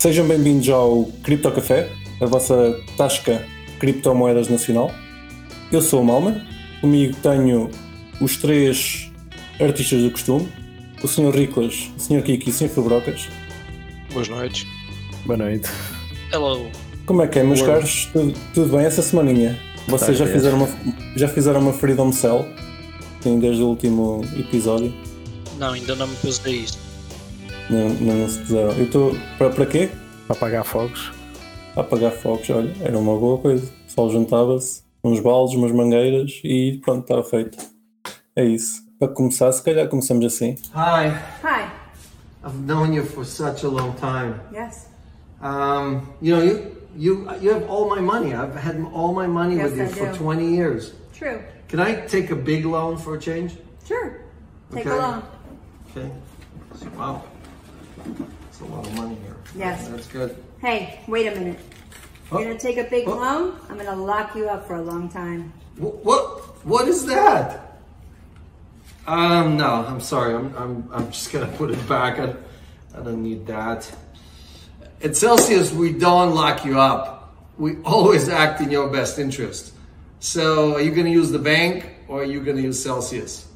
Sejam bem-vindos ao Cripto Café, a vossa tasca criptomoedas nacional. Eu sou o Malman, comigo tenho os três artistas do costume, o Sr. Riclas, o Sr. Kiki e o Sr. Fabrocas. Boas noites. Boa noite. Hello. Como é que é, meus caros? Tudo, tudo bem essa semaninha? Vocês já fizeram, uma, já fizeram uma Freedom Cell? Sim, desde o último episódio? Não, ainda não me pus a isso. Não, não, se puseram. Eu estou. Para, para quê? Para apagar fogos. Para apagar fogos, olha, era uma boa coisa. O pessoal juntava-se, uns baldes, umas mangueiras e pronto, estava feito. É isso. Para começar, se calhar começamos assim. Hi, Hi. I've known you for such a long time. Yes. Um, you know, you you you have all my money. I've had all my money Yes, with you I for do. 20 years. True. Can I take a big loan for a change? Sure. Take Okay. a loan. Okay. Wow. That's a lot of money here. Yes. That's good. Hey, wait a minute. You're Oh. gonna take a big Oh. loan? I'm gonna lock you up for a long time. Wh- What what is that? Um, no, I'm sorry. I'm I'm I'm just gonna put it back. I, I don't need that. At Celsius, we don't lock you up. We always act in your best interest. So, are you gonna use the bank or are you gonna use Celsius?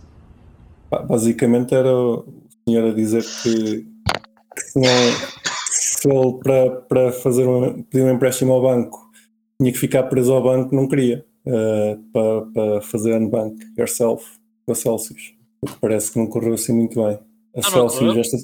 Basicamente era o senhor a dizer que, que se, ele para, para fazer um, pedir um empréstimo ao banco tinha que ficar preso ao banco, não queria. eh, para, para fazer unbank yourself com a Celsius. O que parece que não correu assim muito bem. A Ah, Celsius, esta,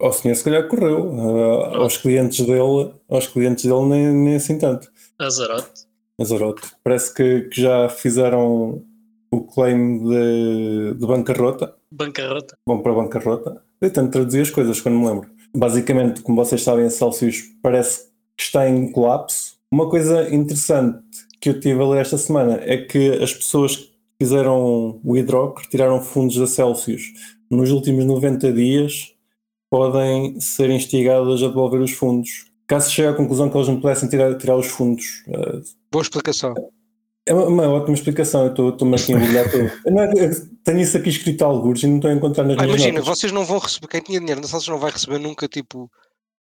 ao senhor se calhar correu. eh, aos clientes dele, aos clientes dele nem, nem assim tanto. Azarote. Azarote. Parece que, que já fizeram o claim de, de bancarrota Bancarrota. vão para bancarrota. Eu tento traduzir as coisas quando me lembro. Basicamente, como vocês sabem, a Celsius parece que está em colapso. Uma coisa interessante que eu tive a ler esta semana é que as pessoas que fizeram o que retiraram fundos da Celsius nos últimos 90 dias, podem ser instigadas a devolver os fundos. Caso chegue à conclusão que eles não pudessem tirar, tirar os fundos. Eh, Boa explicação. É uma, uma ótima explicação, eu estou- estou-me aqui a embrulhar todo. Não tenho isso aqui escrito a algures e não estou a encontrar nas Ah, minhas imagina, notas. vocês não vão receber, quem tinha dinheiro na Celsius não vai receber nunca tipo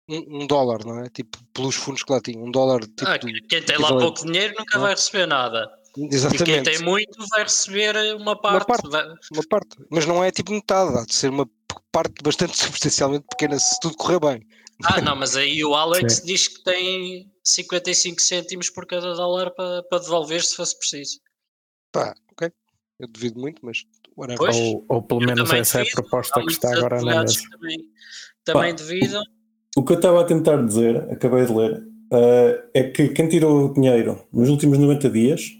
um, um dólar, não é? Tipo, pelos fundos que lá tinham. Um dólar tipo. Ah, quem tem lá equivalente. pouco dinheiro nunca vai receber nada. E quem Exatamente. tem muito vai receber uma parte. parte. Vai- Uma parte. Mas não é tipo metade, há de ser uma parte bastante substancialmente pequena se tudo correr bem. Ah, não, mas aí o Alex diz que tem 55 cêntimos por cada dólar para, para devolver se fosse preciso. Pá, ok. Eu duvido muito, mas. Pois. Ou, ou pelo menos essa é a devido. proposta Há que está agora na mesa. que Também, também devido. O que eu estava a tentar dizer, acabei de ler, eh, é que quem tirou o dinheiro nos últimos 90 dias,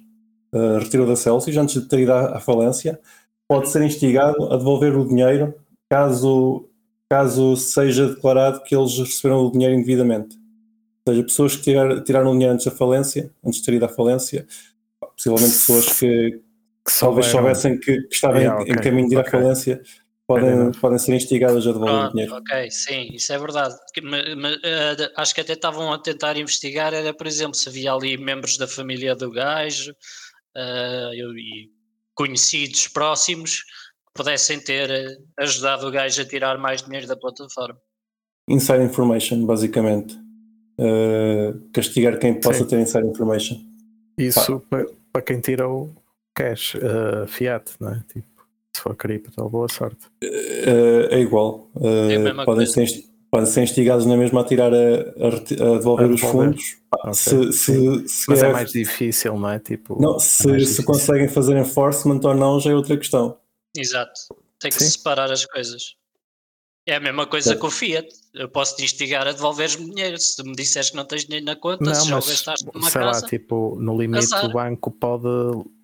eh, retirou da Celsius antes de ter ido à, à falência, pode ser instigado a devolver o dinheiro caso, caso seja declarado que eles receberam o dinheiro indevidamente. Ou seja, pessoas que tirar- tiraram o dinheiro antes da falência, antes de ter ido à falência, possivelmente pessoas que Que talvez soubessem que, que estavam em- Yeah, em ok, caminho de ir à ok. falência, podem, podem ser instigadas a devolver o Pronto, dinheiro. ok, sim, isso é verdade. Eh, acho que até estavam a tentar investigar, era, por exemplo, se havia ali membros da família do gajo eu- e conhecidos próximos que pudessem ter eh, ajudado o gajo a tirar mais dinheiro da plataforma. Inside information, basicamente. Uh, castigar quem possa Sim. ter inside information. Isso para, para quem tira o cash, uh, fiat, não é? Tipo, se for cripto, boa sorte. Uh, é igual. Uh, É podem, ser, podem ser instigados na mesma a tirar a, a a devolver A os fundos. Pá, Ok, Se, se, se, Mas é é- mais difícil, não é? Tipo, não, é se, mais se conseguem fazer enforcement ou não, já é outra questão. Exato, tem que Sim. separar as coisas. É a mesma coisa com o Fiat. Eu posso te instigar a devolveres-me dinheiro. Se me disseres que não tens dinheiro na conta, Não, se já o mas gastaste numa sei casa. lá, tipo, no limite azar. o banco pode,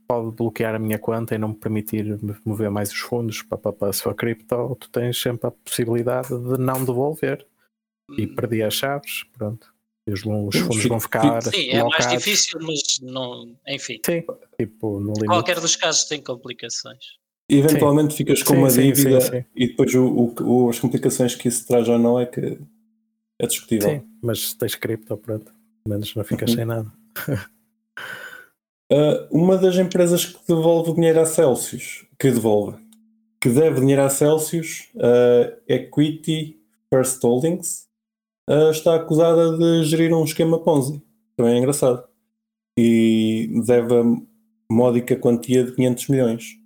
pode bloquear a minha conta e não me permitir mover mais os fundos para, para, para se for cripto, tu tens sempre a possibilidade de não devolver e Hum, perdi as chaves, pronto. E os, os fundos vão ficar Sim, é mais difícil, mas não. Enfim, Sim, tipo, no limite. qualquer dos casos tem complicações. Eventualmente ficas com Sim, uma sim, dívida sim, sim. e depois o, o- as complicações que isso traz ou não é que é discutível. Sim, mas tens cripto, pronto. Pelo menos não ficas Uhum. sem nada. Uh, uma das empresas que devolve dinheiro à Celsius, que devolve, que deve dinheiro à Celsius, uh, Equity First Holdings, ah, está acusada de gerir um esquema Ponzi. Também é engraçado. E deve a módica quantia de 500 milhões.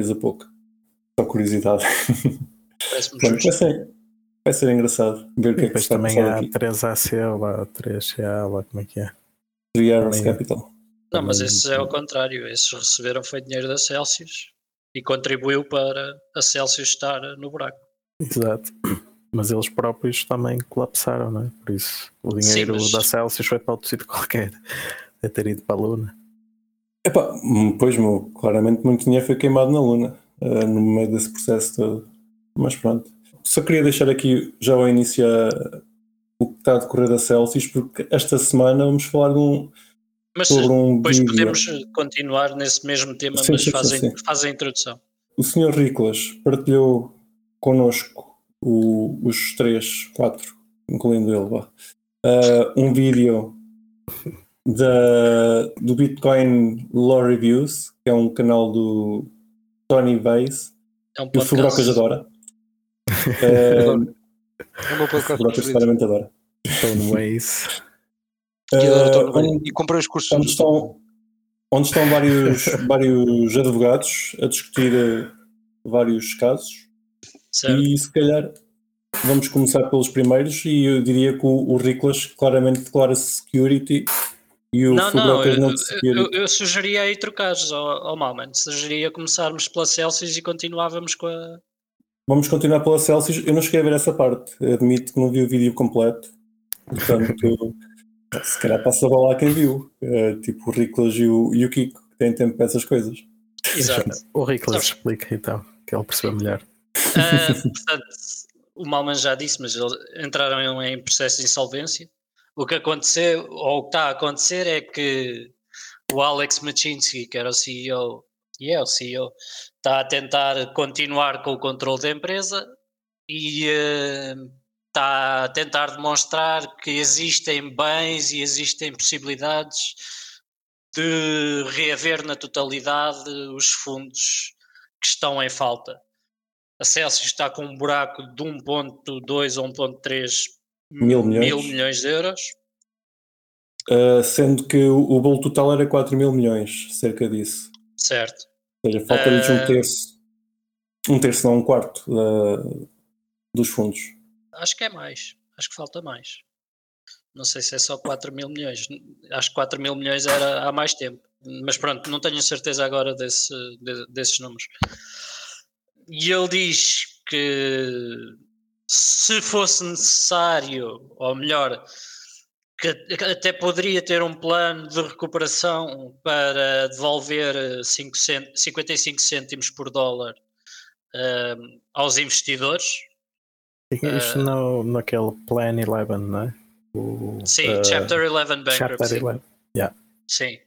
Coisa pouca. Só curiosidade. Parece-me vai, vai ser engraçado ver o que é que está a também há aqui. 3AC, lá 3CA, lá como é que é. Three Arrows também- Capital. Não, mas também- esse é o contrário. Esses receberam foi dinheiro da Celsius e contribuiu para a Celsius estar no buraco. Exato. Mas eles próprios também colapsaram, não é? Por isso o Sim, dinheiro mas- da Celsius foi para outro sítio qualquer. Deve ter ido para a Luna. Epá, hum, pois, meu, claramente muito dinheiro foi queimado na Luna ah, no meio desse processo todo. Mas pronto. Só queria deixar aqui já ao início ah, o que está a decorrer da Celsius, porque esta semana vamos falar de um, Mas sobre um depois vídeo. podemos continuar nesse mesmo tema, Sim, mas sim, sim, a- sim. faz a introdução. O Sr. Riclas partilhou connosco o- os três, quatro, incluindo ele, ah, um vídeo da, do Bitcoin Law Reviews, que é um canal do Tony Weiss, É um que o Fubrocas adora. É o meu o podcast Fubrocas claramente adora. Tony Weiss. onde- E comprei os cursos onde estão, onde estão vários, vários advogados a discutir eh, vários casos Certo? e se calhar vamos começar pelos primeiros e eu diria que o, o Riclas claramente declara security e o Não, não, Fubrocas eu, não eu, security. eu sugeria aí trocares ao, ao Malman. Sugeria começarmos pela Celsius e continuávamos com a. Vamos continuar pela Celsius. Eu não cheguei a ver essa parte, admito que não vi o vídeo completo, portanto se calhar passa a bola a quem viu, Eh, tipo o Riclas e o, e o Kiko, que têm tempo para essas coisas. Exato. O Riclas Sabes- explica então, que ele percebeu melhor. Ah, portanto, o Malman já disse, mas eles entraram em processo de insolvência. O que aconteceu, ou o que está a acontecer, é que o Alex Machinsky, que era o CEO, e é o CEO, está a tentar continuar com o controle da empresa e eh, está a tentar demonstrar que existem bens e existem possibilidades de reaver na totalidade os fundos que estão em falta. A Celsius está com um buraco de 1.2 ou 1.3 Mil milhões. mil milhões de euros. Uh, sendo que o, o bolo total era 4 mil milhões, cerca disso. Certo. Ou seja, falta-lhes um Eh, terço, um terço, não um quarto da- dos fundos. Acho que é mais. Acho que falta mais. Não sei se é só 4 mil milhões. Acho que 4 mil milhões era há mais tempo. Mas pronto, não tenho certeza agora desse, de- desses números. E ele diz que se fosse necessário, ou melhor, que até poderia ter um plano de recuperação para devolver eh, 5 cent- 55 cêntimos por dólar eh, aos investidores. Isto Eh, no, naquele Plan 11, não é? O, Sim, eh, Chapter 11 Chapter Bankruptcy. 11. Sim. Que eles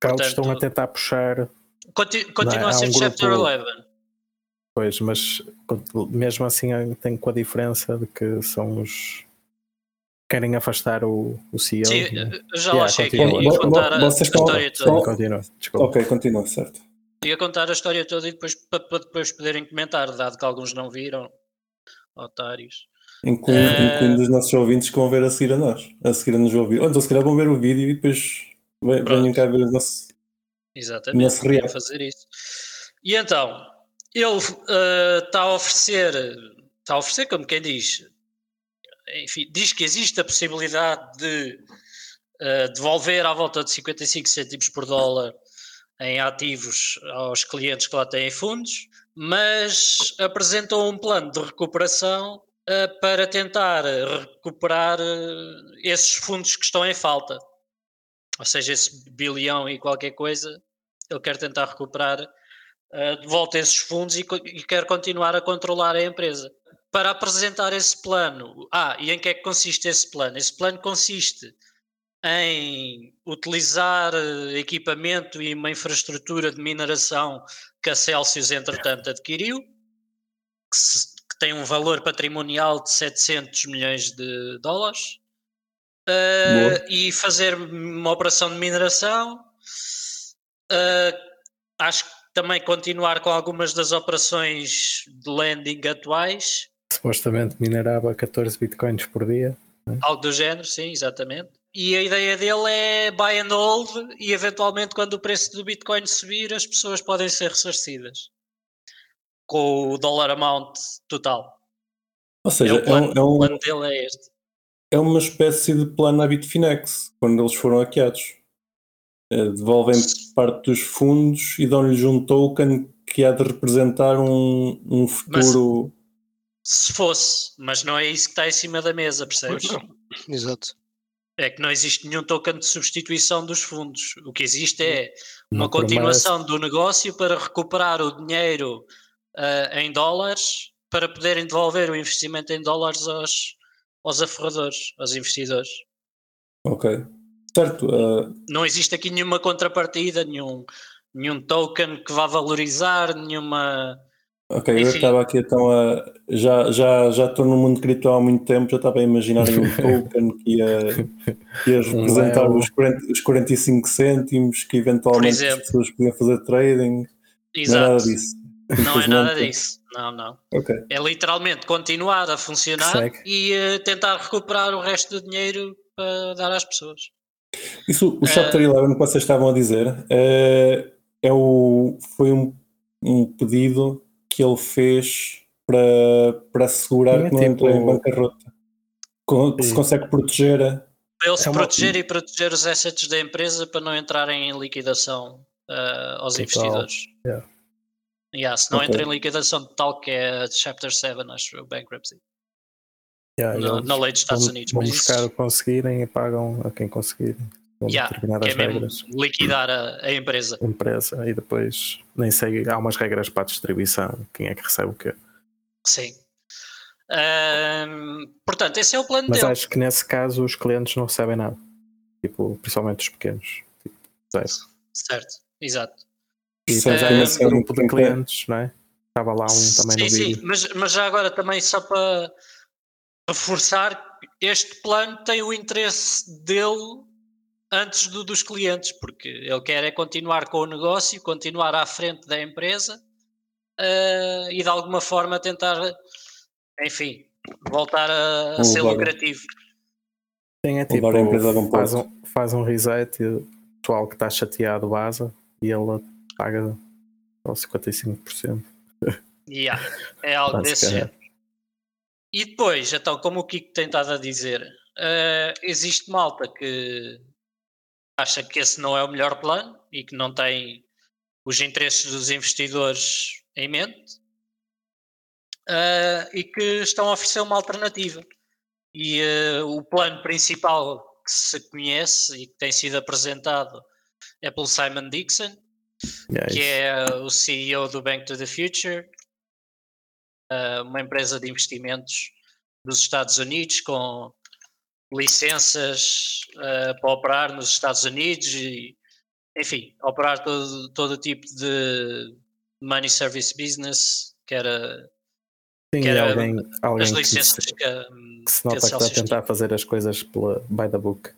Portanto- estão a tentar puxar, Conti- continua Não, a ser um Chapter grupo- 11. Pois, mas mesmo assim tem com a diferença de que são os querem afastar o, o CEO. Sim, é? eu já lá Yeah, continua. e contar a, a vocês estão- história estão- toda. Continua, desculpa. Ok, continua, certo. Ia contar a história toda e depois para, depois poderem comentar, dado que alguns não viram. Otários. Incluindo, Eh, incluindo os nossos ouvintes que vão ver a seguir a nós, a seguir a nos ouvir. Ou então, se calhar, vão ver o vídeo e depois venham cá ver o nosso. Exatamente, Nosso fazer isso. E então, ele eh, está a oferecer, está a oferecer como quem diz, enfim, diz que existe a possibilidade de eh, devolver à volta de 55 cêntimos por dólar em ativos aos clientes que lá têm fundos, mas apresentou um plano de recuperação eh, para tentar recuperar esses fundos que estão em falta. Ou seja, esse bilhão e qualquer coisa, ele quer tentar recuperar eh, de volta esses fundos e, e quer continuar a controlar a empresa. Para apresentar esse plano, ah, e em que é que consiste esse plano? Esse plano consiste em utilizar eh, equipamento e uma infraestrutura de mineração que a Celsius, entretanto, adquiriu, que, se- que tem um valor patrimonial de 700 milhões de dólares, eh, e fazer uma operação de mineração. Eh, acho que também continuar com algumas das operações de lending atuais. Supostamente minerava 14 bitcoins por dia. Algo do género, sim, exatamente. E a ideia dele é buy and hold e eventualmente quando o preço do Bitcoin subir as pessoas podem ser ressarcidas com o dollar amount total. Ou seja, é o é, plano, um, é, um- o plano dele é este. é uma espécie de plano à Bitfinex, quando eles foram hackeados. Eh, Devolvem parte dos fundos e dão-lhes um token que há de representar um, um futuro. Se fosse, mas não é isso que está em cima da mesa, percebes? Não. Exato. É que não existe nenhum token de substituição dos fundos. O que existe é uma Uma continuação do negócio para recuperar o dinheiro ah, em dólares para poderem devolver o investimento em dólares aos, aos aforradores, aos investidores. Ok. Certo. eh, Não existe aqui nenhuma contrapartida, nenhum, nenhum token que vá valorizar, nenhuma. ok, eu Enfim. estava aqui então a. Já, já, já estou no mundo cripto há muito tempo, já estava a imaginar um token que ia, que ia representar euro. os, 40, os 45 cêntimos, que eventualmente as pessoas podiam fazer trading. Não é nada Exato. disso. Não é nada disso. Não, não. Ok. É literalmente continuar a funcionar e eh, tentar recuperar o resto do dinheiro para dar às pessoas. Isso, o Chapter 11 que vocês estavam a dizer eh, é o, foi um, um pedido que ele fez para, para assegurar Não é que não entrou em tipo- bancarrota. Que se consegue proteger. Para ele se É uma- proteger e proteger os assets da empresa para não entrarem em liquidação eh, aos Total. investidores. Yeah. Yeah, se não Ok. entra em liquidação total, que é Chapter 7, acho eu, bankruptcy, Yeah, na, eles na lei dos Estados vão, Unidos. vão Mas buscar isso, o que conseguirem e pagam a quem conseguir. Com yeah, que determinadas é mesmo regras. liquidar a, a empresa. empresa e depois nem sei, há umas regras para a distribuição, quem é que recebe o quê. Sim. Portanto, esse é o plano Mas dele. acho que nesse caso os clientes não recebem nada. Tipo, principalmente os pequenos. Tipo, zero. Certo, exato. E Sim, depois há é, esse grupo de clientes, não é? Estava lá um também sim, no sim, vídeo. mas, mas já agora também só para reforçar, este plano tem o interesse dele antes do dos clientes, porque ele quer é continuar com o negócio, continuar à frente da empresa eh, e de alguma forma tentar, enfim, voltar a, a ser Levar. lucrativo. Sim, é tipo, a empresa bom faz, um, faz um reset e o pessoal que está chateado vaza e ele paga só 55%. Yeah, é algo desse Basicamente. género. E depois, então, como o Kiko tem estado a dizer, eh, existe malta que acha que esse não é o melhor plano e que não tem os interesses dos investidores em mente eh, e que estão a oferecer uma alternativa. E eh, o plano principal que se conhece e que tem sido apresentado é pelo Simon Dixon, Yeah, que é o CEO do Bank to the Future, uh, uma empresa de investimentos dos Estados Unidos com licenças uh, para operar nos Estados Unidos e, enfim, operar todo, todo tipo de money service business, que era Sim, que era alguém, alguém as que, licenças se, que, a- que se que a nota que está a tentar fazer as coisas pela, by the book.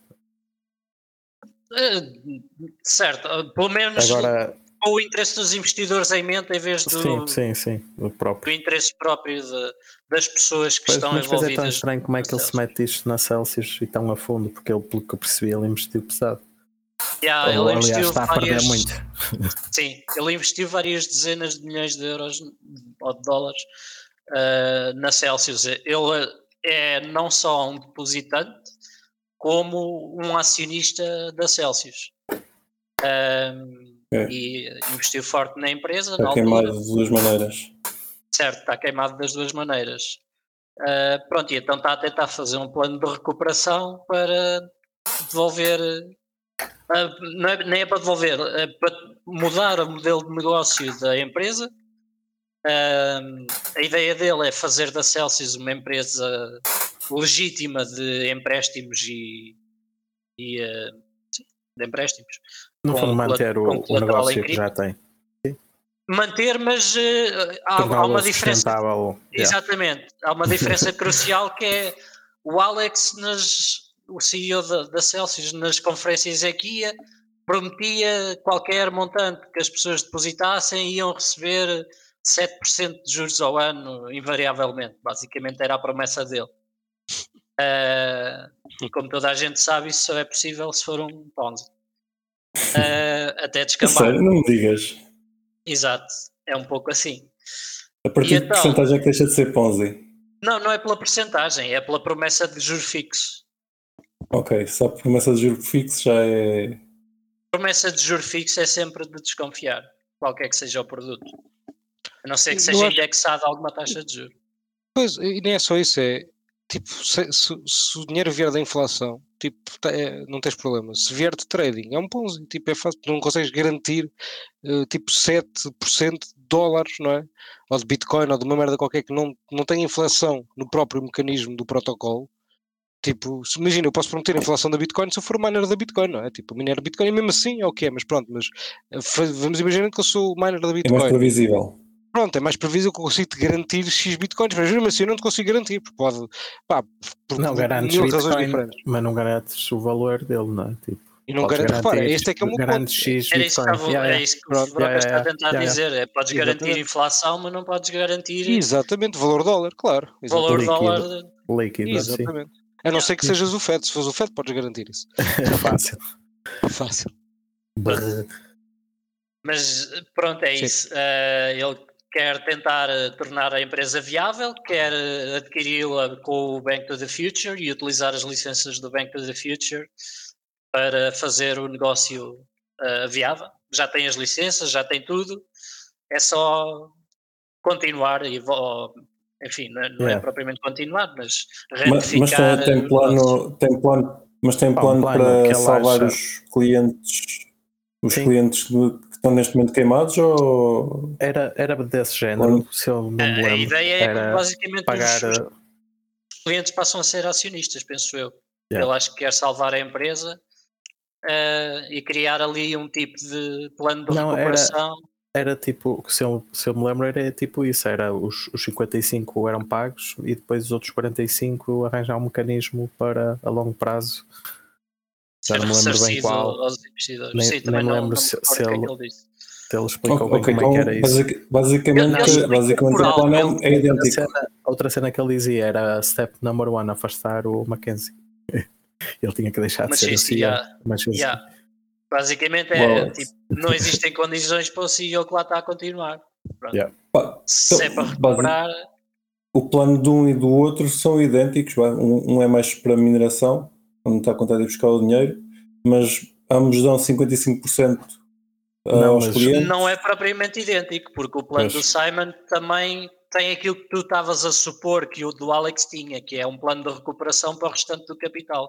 Uh, certo, pelo menos Agora, com o interesse dos investidores em mente em vez do, sim, sim, sim, do próprio. interesse próprio de- das pessoas que Pois, estão mas depois é tão envolvidas. estranho como é que ele se mete isto na Celsius e tão a fundo, porque ele, pelo que eu percebi, ele investiu pesado. Yeah, Ou, ele aliás, investiu está a perder várias, muito. Sim, ele investiu várias dezenas de milhões de euros ou de dólares ah, na Celsius. Ele é não só um depositante, como um acionista da Celsius. Ahm, É. E investiu forte na empresa, na Está queimado altura. de duas maneiras. Certo, está queimado das duas maneiras. Ah, pronto, e então está a tentar fazer um plano de recuperação para devolver. ah, não é, nem é para devolver, é para mudar o modelo de negócio da empresa. Ah, a ideia dele é fazer da Celsius uma empresa legítima de empréstimos e, e de empréstimos. No fundo, manter o, o negócio que já tem. Manter, mas ah, há, há uma diferença. Yeah. Exatamente. Há uma diferença crucial que é o Alex, nas, o CEO da, da Celsius, nas conferências aqui, prometia qualquer montante que as pessoas depositassem iam receber 7% de juros ao ano, invariavelmente. Basicamente era a promessa dele. Ah, e como toda a gente sabe, isso só é possível se for um Ponzi. Ah, até descambar. sério, não me digas. Exato, é um pouco assim. A partir E de que então? porcentagem é que deixa de ser Ponzi? Não, não é pela porcentagem, é pela promessa de juros fixos. Ok, só promessa de juro fixo já é. Promessa de juro fixo é sempre de desconfiar, qualquer que seja o produto. A não ser que seja acho- indexado a alguma taxa de juros. Pois, e nem é só isso, é tipo, se, se- se o dinheiro vier da inflação, tipo, é, não tens problema. Se vier de trading, é um Ponzi, tipo, é fácil, não consegues garantir eh, tipo 7% de dólares, não é? Ou de Bitcoin ou de uma merda qualquer que não, não tem inflação no próprio mecanismo do protocolo. Tipo, imagina, eu posso prometer a inflação da Bitcoin se eu for miner da Bitcoin, não é? Tipo, mineiro Bitcoin, e mesmo assim é o que é, mas pronto, mas eh, vamos imaginar que eu sou miner da É mais Bitcoin. previsível. Pronto, é mais previsível que eu consigo te garantir X bitcoins, mas mesmo assim eu não te consigo garantir, porque pode, pá, por Não garantes mil razões Bitcoin, diferentes. mas não garantes o valor dele, não é? Tipo, E não podes garante, repara, este é que é o meu ponto. garantes X Era isso que, Bitcoin. estava, Yeah, é yeah. isso que o Broca yeah, está a tentar yeah, dizer. É, podes garantir inflação, mas não podes garantir Exatamente, valor dólar, claro. valor líquido. dólar. Líquido, assim. Exatamente. A não ser que sejas o FED, se fores o FED podes garantir isso. É fácil. Fácil. Brrr. Mas pronto, é Sim. isso. Eh, ele quer tentar eh, tornar a empresa viável, quer eh, adquiri-la com o Bank to the Future e utilizar as licenças do Bank to the Future para fazer o negócio eh, viável. Já tem as licenças, já tem tudo. É só continuar e enfim, não é, é Yeah. propriamente continuar, mas Mas, mas retificar tem, plano, tem plano, mas tem Pá, um plano, plano para salvar acha- os clientes, os Sim. clientes que estão neste momento queimados ou Era, era desse género, se eu não me A, a lembro. ideia é era que basicamente pagar. os, os eh, clientes passam a ser acionistas, penso eu. Yeah. Ele acho que quer salvar a empresa eh, e criar ali um tipo de plano de Não, era- recuperação. Era tipo, se eu, se eu me lembro, era tipo isso: era os, os 55 eram pagos e depois os outros 45 arranjar um mecanismo para a longo prazo. Já ser não me lembro bem qual. Nem- Sim, nem me lembro se- se é ele- que ele explicou bem Ok, como é que era isso. basic- basicamente, basicamente o plano é Outra idêntico. cena, outra cena que ele dizia era step number one, afastar o Mackenzie. Ele tinha que deixar de Mas ser sim, o CEO. yeah, Mas yeah. Basicamente é Well, tipo, não existem condições para o CEO que lá está a continuar. Pá, Se é Então, para recuperar, O plano de um e do outro são idênticos. Um, um é mais para mineração, onde está a contar de buscar o dinheiro, mas ambos dão 55% Não, aos mas- clientes. não é propriamente idêntico, porque o plano Pois. do Simon também tem aquilo que tu estavas a supor que o do Alex tinha, que é um plano de recuperação para o restante do capital.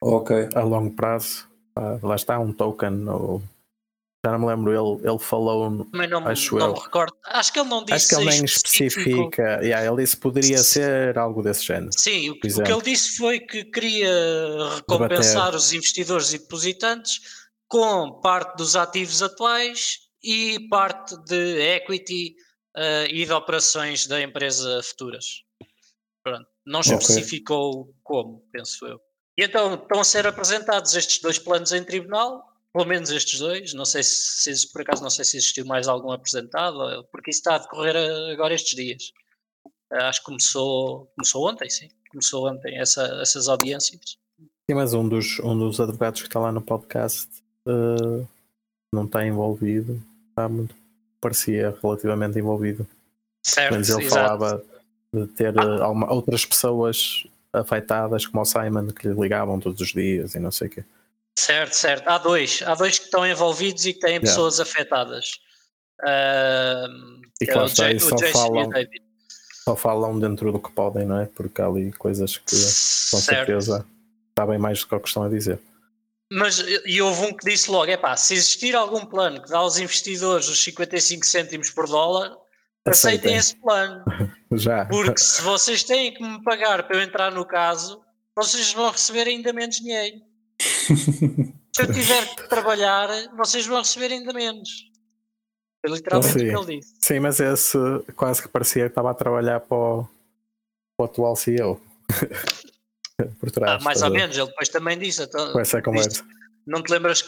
Ok. a longo prazo. pá, lá está um token. Ou, já não me lembro, ele, ele falou. Também não, Acho não eu. me recordo. Acho que ele não disse Acho que ele em nem especifica. Yeah, ele disse que poderia ser algo desse género. Sim, o, que- o que ele disse foi que queria recompensar os investidores e depositantes com parte dos ativos atuais e parte de equity eh, e de operações da empresa futuras. Pronto. Não especificou como, penso eu. E então estão a ser apresentados estes dois planos em tribunal, pelo menos estes dois. Não sei se, se por acaso não sei se existiu mais algum apresentado, porque isso está a decorrer eh, agora estes dias. Eh, Acho que começou, começou ontem, sim. Começou ontem essa, essas audiências. Sim, mas um dos, um dos advogados que está lá no podcast eh, não está envolvido. Está muito. parecia relativamente envolvido. Certo, Mas ele exato. falava de ter eh, alguma- outras pessoas afetadas, como o Simon, que lhe ligavam todos os dias e não sei o quê. Certo, certo. Há dois. Há dois que estão envolvidos e que têm Yeah. pessoas afetadas. Ahm, E que é o, o só Jason o falam, só falam dentro do que podem, não é? Porque há ali coisas que com Certo. certeza sabem mais do que o que estão a dizer. Mas e houve um que disse logo: é pá, se existir algum plano que dá aos investidores os 55 cêntimos por dólar, aceitem Aceitem. esse plano. Já. Porque se vocês têm que me pagar para eu entrar no caso, vocês vão receber ainda menos dinheiro. Se eu tiver que trabalhar, vocês vão receber ainda menos. Foi literalmente o Sim. que ele disse. Sim, mas esse quase que parecia que estava a trabalhar para o, para o atual CEO. Por Ah, trás. mais estás ou menos, ele depois também disse. então, Com essa conversa. Não te lembras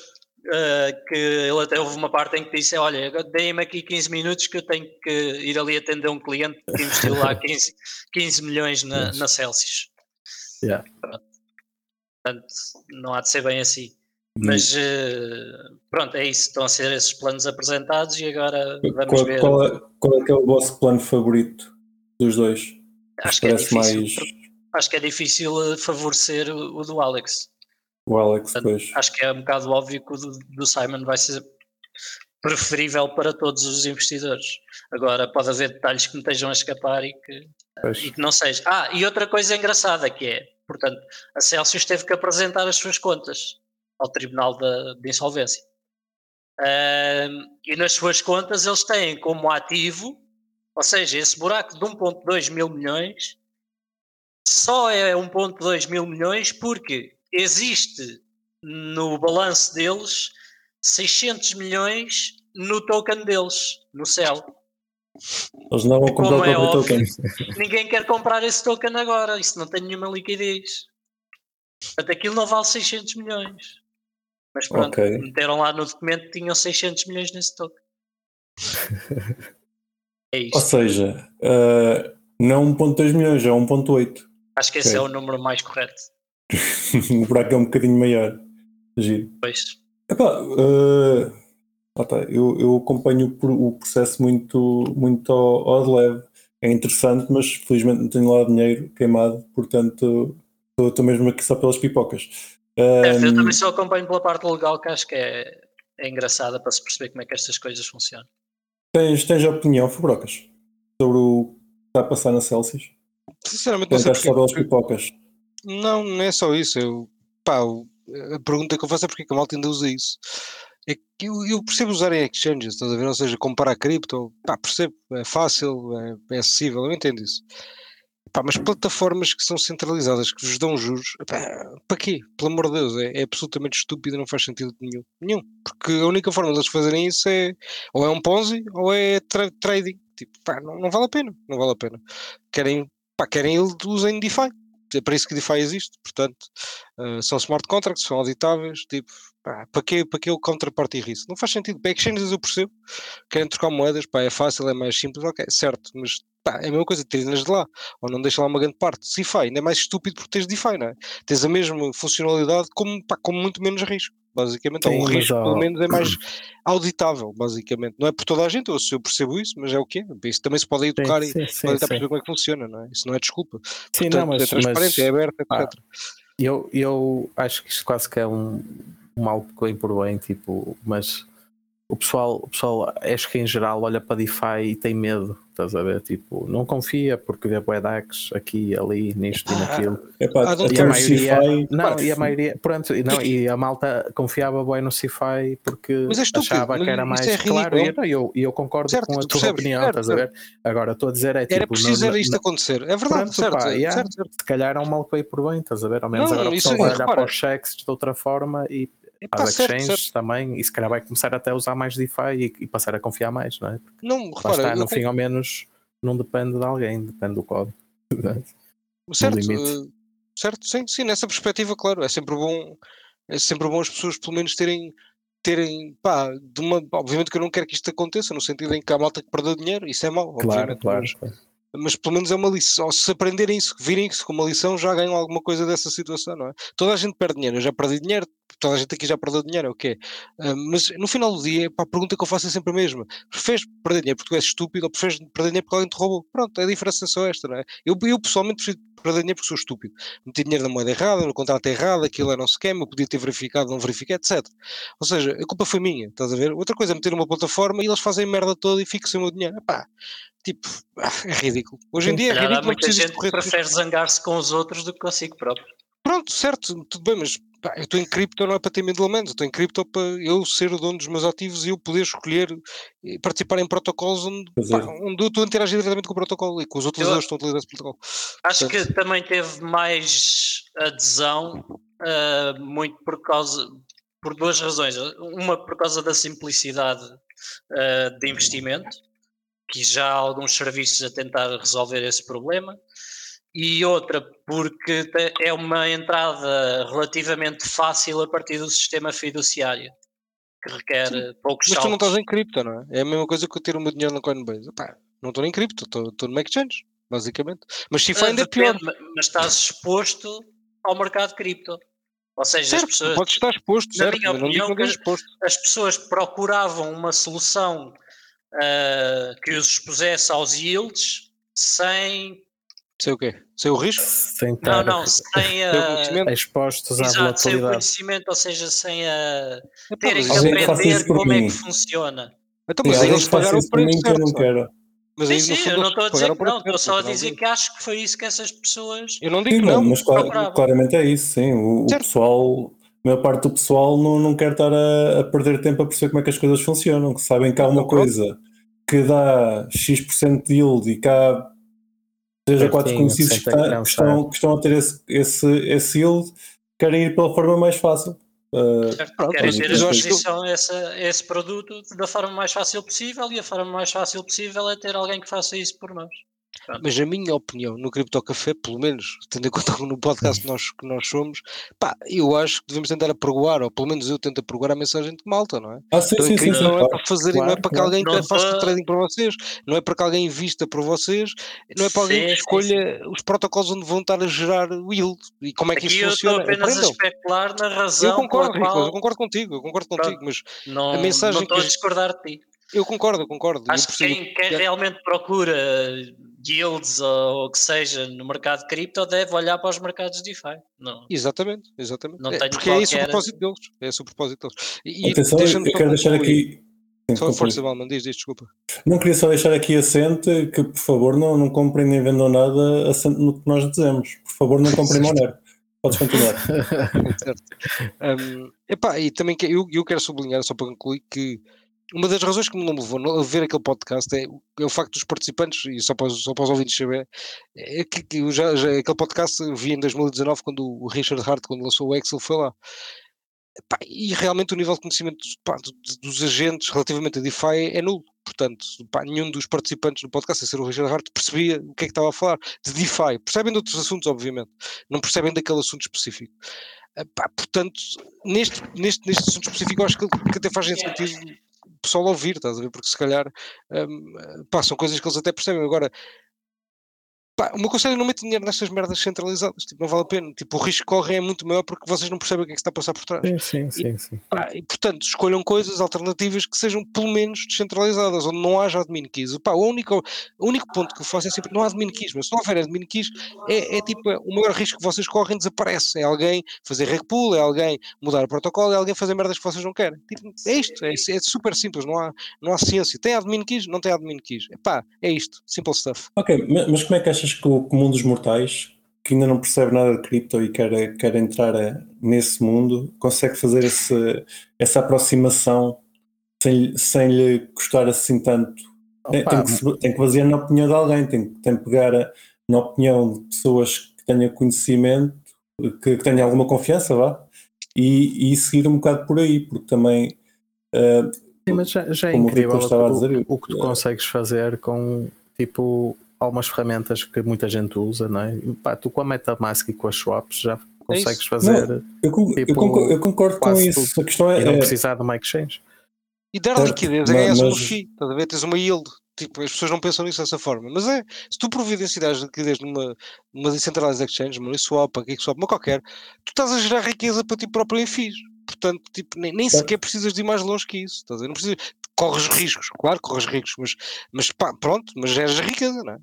eh, que ele até houve uma parte em que disse: Olha, deem-me aqui 15 minutos que eu tenho que ir ali atender um cliente que investiu lá 15, 15 milhões na, na Celsius. Yeah. Portanto, não há de ser bem assim. Hum. Mas eh, pronto, é isso. Estão a ser esses planos apresentados e agora vamos Qual, ver. qual é, qual é que é o vosso plano favorito dos dois? Acho que é difícil. mais Acho que é difícil eh, favorecer o, o do Alex. o Alex Portanto, depois. Acho que é um bocado óbvio que o do, do Simon vai ser preferível para todos os investidores. Agora, pode haver detalhes que me estejam a escapar e que, Pois. e que não seja. Ah, e outra coisa engraçada que é, portanto, a Celsius teve que apresentar as suas contas ao Tribunal de, de Insolvência. E nas suas contas eles têm como ativo, ou seja, esse buraco de 1.2 mil milhões só é 1.2 mil milhões porque existe no balanço deles 600 milhões no token deles, no céu. Eles não vão comprar o é próprio óbvio, token. Ninguém quer comprar esse token agora, isso não tem nenhuma liquidez. Portanto, aquilo não vale 600 milhões. Mas pronto, Ok. meteram lá no documento que tinham 600 milhões nesse token. É Ou isto. seja, eh, não 1.2 milhões, é 1.8. Acho que esse ok. é o número mais correto. o buraco é um bocadinho maior. Giro. Pois. Epá, eh, lá tá, eu, eu acompanho o pro- o processo muito, muito ao, ao de leve. É interessante, mas felizmente não tenho lá dinheiro queimado, portanto estou mesmo aqui só pelas pipocas. Certo, eu também só acompanho pela parte legal que acho que é, é engraçada para se perceber como é que estas coisas funcionam. tens, tens opinião, Fubrocas, sobre o que está a passar na Celsius? Sinceramente, não sei só pelas porque. pipocas. Não, não é só isso. Eu, pá, a pergunta que eu faço é porque é que a malta ainda usa isso. É que eu, eu percebo usar em exchanges, estás a ver? Ou seja, comparar cripto, pá, percebo, é fácil, é, é acessível, eu entendo isso. Pá, mas plataformas que são centralizadas, que vos dão juros, pá, para quê? Pelo amor de Deus, é, é absolutamente estúpido, não faz sentido nenhum. Nenhum. Porque a única forma de eles fazerem isso é ou é um Ponzi ou é tra- trading. Tipo, pá, não, não vale a pena, não vale a pena. Querem, pá, querem usem DeFi. É para isso que DeFi existe, portanto, uh, são smart contracts, são auditáveis, tipo, pá, para que, para que o counterparty risco? Não faz sentido. Para exchanges eu percebo, querem trocar moedas, pá, é fácil, é mais simples, ok, certo, mas pá, é a mesma coisa, tirem-nas de lá, ou não deixam lá uma grande parte. DeFi ainda é mais estúpido porque tens DeFi, não é? Tens a mesma funcionalidade como, pá, com muito menos risco, basicamente, ou Sim, o risco pelo menos é mais auditável, basicamente. Não é por toda a gente, eu, se eu percebo isso, mas é o que é. Isso também se pode educar e sim, sim, pode tentar sim. perceber como é que funciona, não é? Isso não é desculpa. Sim, Portanto, não, mas, é transparente, mas é aberto, etc. eu, eu acho que isto quase que é um, um mal por bem por bem, tipo, mas o pessoal, o pessoal acho que em geral olha para DeFi e tem medo, estás a ver? Tipo, não confia porque vê bué DAX aqui, ali, nisto e naquilo. Ah, não até E a maioria, não, Claro. e a maioria, pronto, e não, e a malta confiava bem no CeFi porque é achava que era mais é claro. E eu, eu, eu concordo Certo, com a tu tua percebes, opinião, certo, estás a ver? Agora estou a dizer é tipo. Era preciso era isto no- acontecer. É verdade, Pronto, certo, pá, yeah, certo, se calhar é um mal que veio por bem, estás a ver? Ao menos Não, agora o pessoal vai olhar para os cheques de outra forma e as certo, exchanges certo. também, e se calhar vai começar até a usar mais DeFi e, e passar a confiar mais, não é? Porque Não, repara, está, no fim ao menos não depende de alguém, depende do código. certo, limite. eh, certo, sim, sim, nessa perspectiva, claro, é sempre bom, é sempre bom as pessoas pelo menos terem, terem, pá, de uma, obviamente que eu não quero que isto aconteça, no sentido em que há malta que perdeu dinheiro, isso é mau, Claro, obviamente, claro. claro. Mas pelo menos é uma lição, se aprenderem isso, virem isso como uma lição, já ganham alguma coisa dessa situação, não é? Toda a gente perde dinheiro, eu já perdi dinheiro, toda a gente aqui já perdeu dinheiro, é o quê? Ah, mas no final do dia, pá, a pergunta que eu faço é sempre a mesma. Preferes perder dinheiro porque tu és estúpido ou preferes perder dinheiro porque alguém te roubou? Pronto, a diferença é só esta, não é? Eu, eu pessoalmente prefiro perder dinheiro porque sou estúpido. Meti dinheiro na moeda errada, no contrato errado, aquilo era um scam, eu podia ter verificado, não verifiquei, etc. Ou seja, a culpa foi minha, estás a ver? Outra coisa é meter uma plataforma e eles fazem merda toda e ficam sem o meu dinheiro. Epá, tipo, é ridículo. Hoje em dia é há ridículo, não muita gente que prefere zangar-se com os outros do que consigo próprio. Pronto, certo, tudo bem, mas pá, eu estou em cripto não é para ter medo de lamentos, estou em cripto para eu ser o dono dos meus ativos e eu poder escolher e participar em protocolos onde, pá, onde eu estou a interagir diretamente com o protocolo e com os utilizadores que estão a utilizar esse protocolo. Acho Portanto- que também teve mais adesão, ah, muito por causa por duas razões. Uma por causa da simplicidade ah, de investimento, que já há alguns serviços a tentar resolver esse problema, e outra porque é uma entrada relativamente fácil a partir do sistema fiduciário, que requer poucos Mas tu não estás em cripto, não é? É a mesma coisa que eu ter o meu dinheiro na Coinbase. Epá, não estou em cripto, estou estou numa exchange, basicamente. Mas DeFi Ah, ainda é pior. mas estás exposto ao mercado cripto. Ou seja, as Certo, pessoas, podes estar exposto, na certo? minha opinião, exposto. as pessoas procuravam uma solução ah, que os expusesse aos yields sem. Sei o quê? Sei o risco? Sem Não, estar não, sem a. conhecimento? expostos à Exato, sem o conhecimento, ou seja, sem a Epá, terem que aprender como é que funciona. Então, mas eles pagaram o isso por mim preço que eu não quero. Mas Sim, sim, eu não estou a dizer que não, estou só a dizer que acho que foi isso que essas pessoas. Eu não digo Sim, que não, não. mas cla- procurava. claramente é isso, sim. O, o pessoal, a maior parte do pessoal não, não quer estar a, a perder tempo a perceber como é que as coisas funcionam, que sabem que há uma coisa que dá X% de yield e que há 3 ou 4 Certinho, conhecidos que, ter que tá- estão, que estão a ter esse, esse, esse yield, querem ir pela forma mais fácil. Uh, Certo? Querem mas ter a exposição a a esse produto da forma mais fácil possível e a forma mais fácil possível é ter alguém que faça isso por nós. Mas a minha opinião no Cripto Café, pelo menos, tendo em conta no podcast que nós, que nós somos, pá, eu acho que devemos tentar apregoar, ou pelo menos eu tento apregoar a mensagem de malta, não é? ah, sim, Então, sim, sim, cripto sim, não é claro. para fazer, não é claro, para que claro. alguém Não que faça trading para vocês, não é para que alguém invista para vocês, não é para alguém que Sim, sim, escolha os protocolos onde vão estar a gerar o yield e como é que Aqui isso eu estou funciona. apenas a especular na razão Eu concordo, pela Ricolas, eu qual concordo contigo, eu concordo contigo, mas não, a mensagem não que estou a a discordar de ti. Eu concordo, eu concordo. eu Acho que quem, quem que realmente procura yields ou o que seja no mercado cripto deve olhar para os mercados DeFi. Não. Exatamente, exatamente. Não É, tenho porque é esse o qualquer- propósito deles. É esse o propósito deles. E, Atenção, eu quero deixar aqui. Sim, Só força, Valman, diz, diz, desculpa. Não queria só deixar aqui assente que, por favor, não, não comprem nem vendam nada assente no que nós dizemos. Por favor, não comprem Monero. Podes continuar. certo. Um, epá, e também que, eu, eu quero sublinhar, só para concluir, que uma das razões que me não levou a ver aquele podcast é, o- é o facto dos participantes, e só para, os- só para os ouvintes saber, é que, que já, já- aquele podcast eu vi em 2019 quando o Richard Hart, quando lançou o Excel, foi lá. Epá, e realmente o nível de conhecimento dos, pá, do- dos agentes relativamente a DeFi é nulo. Portanto, pá, nenhum dos participantes do podcast, a ser o Richard Hart, percebia o que é que estava a falar de DeFi. Percebem de outros assuntos, obviamente, não percebem daquele assunto específico. Pá, portanto, neste, neste, neste assunto específico, acho que, que até faz sentido o pessoal ouvir, estás a ver? Porque se calhar hum, pá, são coisas que eles até percebem. Agora, pá, o meu conselho é não meter dinheiro nestas merdas centralizadas, tipo, não vale a pena. Tipo, o risco que correm é muito maior porque vocês não percebem o que é que está a passar por trás. Sim, sim, sim, sim. Pá, e, portanto, escolham coisas alternativas que sejam pelo menos descentralizadas, onde não haja admin keys. Pá, o, único, o único ponto que eu faço é sempre, não há admin keys, mas se não houver admin keys, é, é tipo, é, o maior risco que vocês correm desaparece. É alguém fazer reg pull, é alguém mudar o protocolo, é alguém fazer merdas que vocês não querem. Tipo, é isto, é, é super simples, não há, não há ciência. Tem admin keys? Não tem admin keys. Pá, é isto, simple stuff. Ok, ma- mas como é que achas que o comum dos mortais, que ainda não percebe nada de cripto e quer, quer entrar eh, nesse mundo, consegue fazer esse, essa aproximação sem, sem lhe custar assim tanto? Tem, tem que, tem que basear na opinião de alguém, tem, tem que pegar a- na opinião de pessoas que tenham conhecimento, que, que tenham alguma confiança, vá, e, e seguir um bocado por aí, porque também eh, Sim, mas já, já é incrível a o, o que tu é. consegues fazer com tipo algumas ferramentas que muita gente usa, não é? E, pá, tu com a Metamask e com as swaps já consegues isso. fazer eu, con- eu Tipo, concordo, eu concordo com isso. A questão é, e não é- precisar de uma exchange. E dar Certo, liquidez é ma- ganhar-se uma mas- FII, estás a ver? Tens uma yield. Tipo, as pessoas não pensam nisso dessa forma. Mas é, se tu providenciares liquidez numa, numa decentralized exchange, uma Uniswap, uma Kickswap, uma qualquer, tu estás a gerar riqueza para ti próprio em FIIs. Portanto, tipo, nem, nem sequer precisas de ir mais longe que isso. Estás a ver? Não precisas, corres riscos, claro, corres riscos, mas, mas pá, pronto, mas geras riqueza, não é?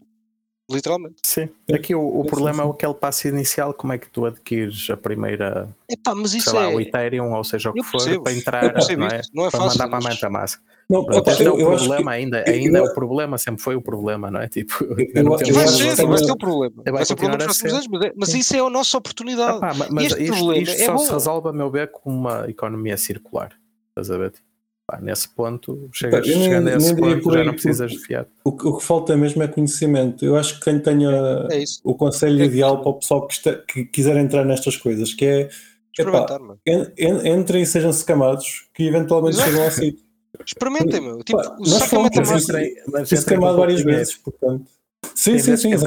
Literalmente. Sim. É, Aqui o, o sim, problema sim. é aquele passo inicial, como é que tu adquires a primeira, Epá, mas isso sei lá, é. o Ethereum, ou seja o que Eu for, percebo, para eu entrar, não é? não é para fácil, mandar para a mas- Metamask. não, Pronto, opa, este é eu, o eu acho que problema ainda, eu- ainda é eu- o problema, sempre foi o problema, não é? Tipo, eu- ainda não eu Vai ser, vai ser o problema. Vai Vai ser o problema nos próximos anos, mas, é- mas Sim. isso é a nossa oportunidade. Ah, pá, mas este isto, problema isto é só bom. se resolve, a meu ver, com uma economia circular. Estás a ver? Pá, nesse ponto, chegas, nem- chegando a esse ponto, já aí, não precisas de fiar. O, que- o que falta mesmo é conhecimento. Eu acho que quem tenha É o conselho É ideal para o pessoal que, está- que quiser entrar nestas coisas, que é epá, Experimentar, mano. en- en- entrem e sejam camados que eventualmente Exato. chegam ao sítio. Experimentem, meu. Tipo, Pá, o nós saca fomos, Metamask. mas entrem- mas Fiz entrem com camado pouco várias vezes, portanto. Sim, sim, sim, pouco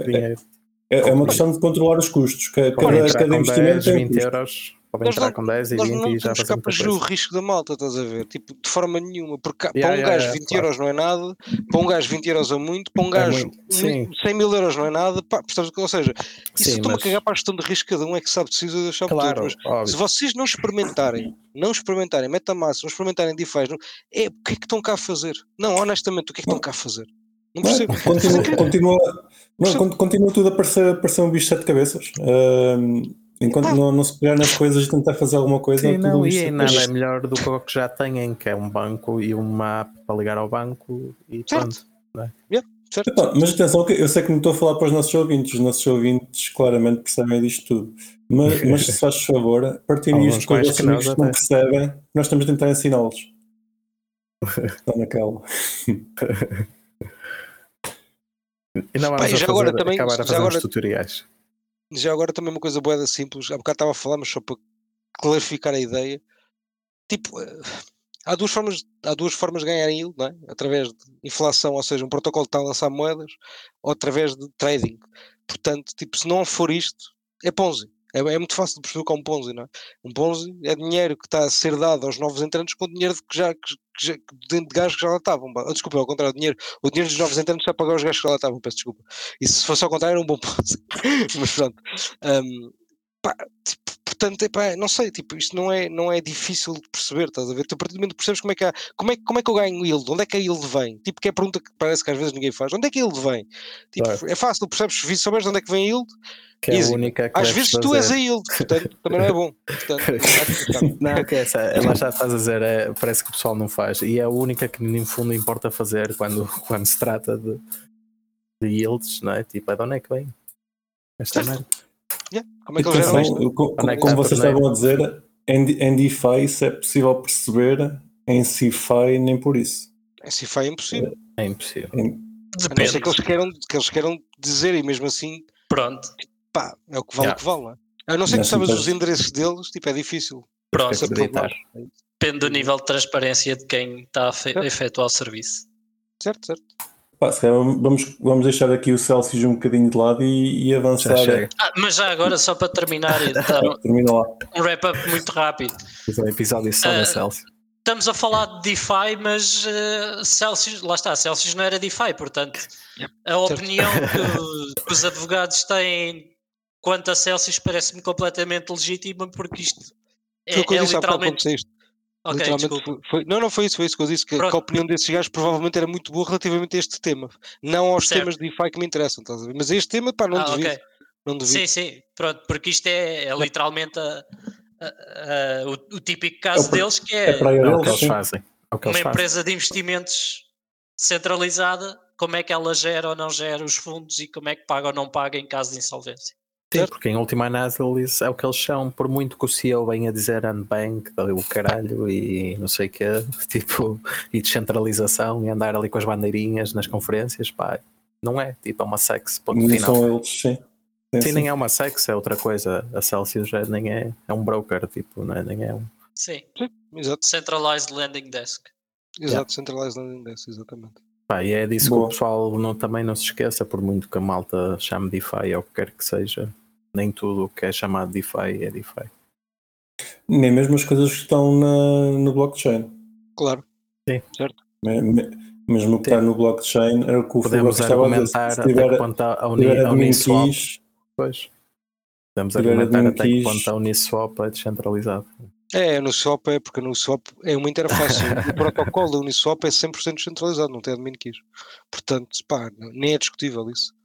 exatamente. É, é uma questão de controlar os custos. Cada, investimento 10, tem um 20 custo. euros, Pode Nós entrar não- com 10 e Nós 20 não e já cá muita o risco da malta, estás a ver? Tipo, de forma nenhuma. Porque Yeah, para um yeah, gajo yeah, 20 claro. euros não é nada, para um gajo 20 euros é muito, para um É gajo muito, sim. 100 mil euros não é nada, pá, percebes? ou seja, isso Sim, estou-me mas- a cagar para a gestão de risco, cada um é que sabe eu deixar Claro, todos, mas óbvio. se vocês não experimentarem, não experimentarem MetaMask, não experimentarem DeFi, não, é, o que é que estão cá a fazer? Não, honestamente, o que é que estão cá a fazer? Não Não é? percebo. continua, Fazer- continua, não, continua tudo a parecer, a parecer um bicho de sete cabeças. Ahm, enquanto não, não se pegar nas coisas e tentar fazer alguma coisa, é Sim, tudo um não, e nada é melhor do que o que já têm, que é um banco e uma app para ligar ao banco e pronto. Certo. não é? Yeah, certo. Epá, mas atenção, eu sei que não estou a falar para os nossos ouvintes, os nossos ouvintes claramente percebem disto tudo. Mas, mas se faz favor, partilhem isto com os vossos amigos que não percebem, nós estamos a tentar ensiná-los. Estão naquela. E não vamos a já agora fazer- também- acabar a já fazer agora- tutoriais. Já agora também uma coisa boeda simples, há bocado estava a falar, mas só para clarificar a ideia. Tipo, eh, há duas formas, há duas formas de ganhar yield, não é? Através de inflação, ou seja, um protocolo está a lançar moedas, ou através de trading. Portanto, tipo, se não for isto, é Ponzi. É, é muito fácil de perceber que é um Ponzi, não é? Um Ponzi é dinheiro que está a ser dado aos novos entrantes com dinheiro que já, que, que já, de gajos que já lá estavam. Desculpa, ao contrário, o dinheiro, o dinheiro dos novos entrantes já pagar os gajos que já lá estavam, peço desculpa. E se fosse ao contrário, era um bom Ponzi. Mas pronto. Hum, pá, tipo, portanto, epá, não sei, tipo, isto não é, não é difícil de perceber, estás a ver? Tu a partir do momento que percebes como é que há, como é, como é que eu ganho yield, onde é que a yield vem? Tipo, que é a pergunta que parece que às vezes ninguém faz, onde é que a yield vem? Tipo, Claro. é fácil, percebes, se souberes de onde é que vem a yield, Que é Easy. a única que às vezes tu és fazer. a yield, portanto, também não é bom. Portanto, Não, que é essa, ela já estás a dizer, é, parece que o pessoal não faz. E é a única que no fundo importa fazer quando, quando se trata de, de yields, não é? Tipo, é de onde é que vem? Esta merda. Yeah, como é que eles? Atenção, é como está vocês estavam a dizer, em, em DeFi isso é possível perceber, em CeFi nem por isso. É CFI é impossível. É impossível. Em- A não Depende. ser que eles queiram, que eles queiram dizer e mesmo assim, Pronto, pá, é o que vale Yeah. o que vale, não é? A não ser que Nessa sabes os endereços deles, tipo, é difícil. pronto. Depende do nível de transparência de quem está a fe- Certo. a efetuar o serviço. Certo, certo. Pá, se calhar vamos, vamos deixar aqui o Celsius um bocadinho de lado e, e Já avançar. chega. Ah, mas já agora, só para terminar e Termina lá. um wrap-up muito rápido. Fiz um episódio só da Celsius. Estamos a falar de DeFi, mas eh, Celsius, lá está, Celsius não era DeFi, portanto, a opinião que, que os advogados têm quanto a Celsius parece-me completamente legítima, porque isto é, é literalmente. Ok, Literalmente foi, foi- Não, não foi isso, foi isso que eu disse, que, que a opinião desses gajos provavelmente era muito boa relativamente a este tema. Não aos Certo. temas de DeFi que me interessam, estás a ver? Mas este tema, pá, não Ah, duvido. ok. Não duvido. Sim, sim, pronto, porque isto é, é literalmente a- a- a- o, o típico É caso pr- deles, que É é para É o que eles, fazem. É que uma eles fazem. empresa de investimentos centralizada, como é que ela gera ou não gera os fundos e como é que paga ou não paga em caso de insolvência. Sim, porque em última análise é o que eles são, por muito que o CEO venha dizer unbank, o caralho e não sei o quê, tipo, e descentralização e andar ali com as bandeirinhas nas conferências, pá, não é, tipo, é uma sex, ponto Não final. são eles, sim. Sim, Sim, sim. nem é uma sex, é outra coisa. A Celsius já nem é, é um broker, tipo, não é, nem é um. Sim, Exato, Centralized Lending Desk. exato, Centralized Lending Desk, exatamente. Pá, e é disso que Boa. o pessoal não, também não se esqueça, por muito que a malta chame DeFi ou o que quer que seja, nem tudo o que é chamado DeFi é DeFi. Nem mesmo as coisas que estão na, no blockchain. Claro. Sim. Certo. Me- me- Mesmo o que Sim. está no blockchain era o que o Podemos dizer. argumentar até tiver, que ponto a, uni, a Uniswap. Pois. Podemos argumentar até que ponto a Uniswap é descentralizado. É, no Swap é, porque no Swap é uma interface. o protocolo da Uniswap é 100% descentralizado, não tem admin keys. Portanto, pá, nem é discutível isso.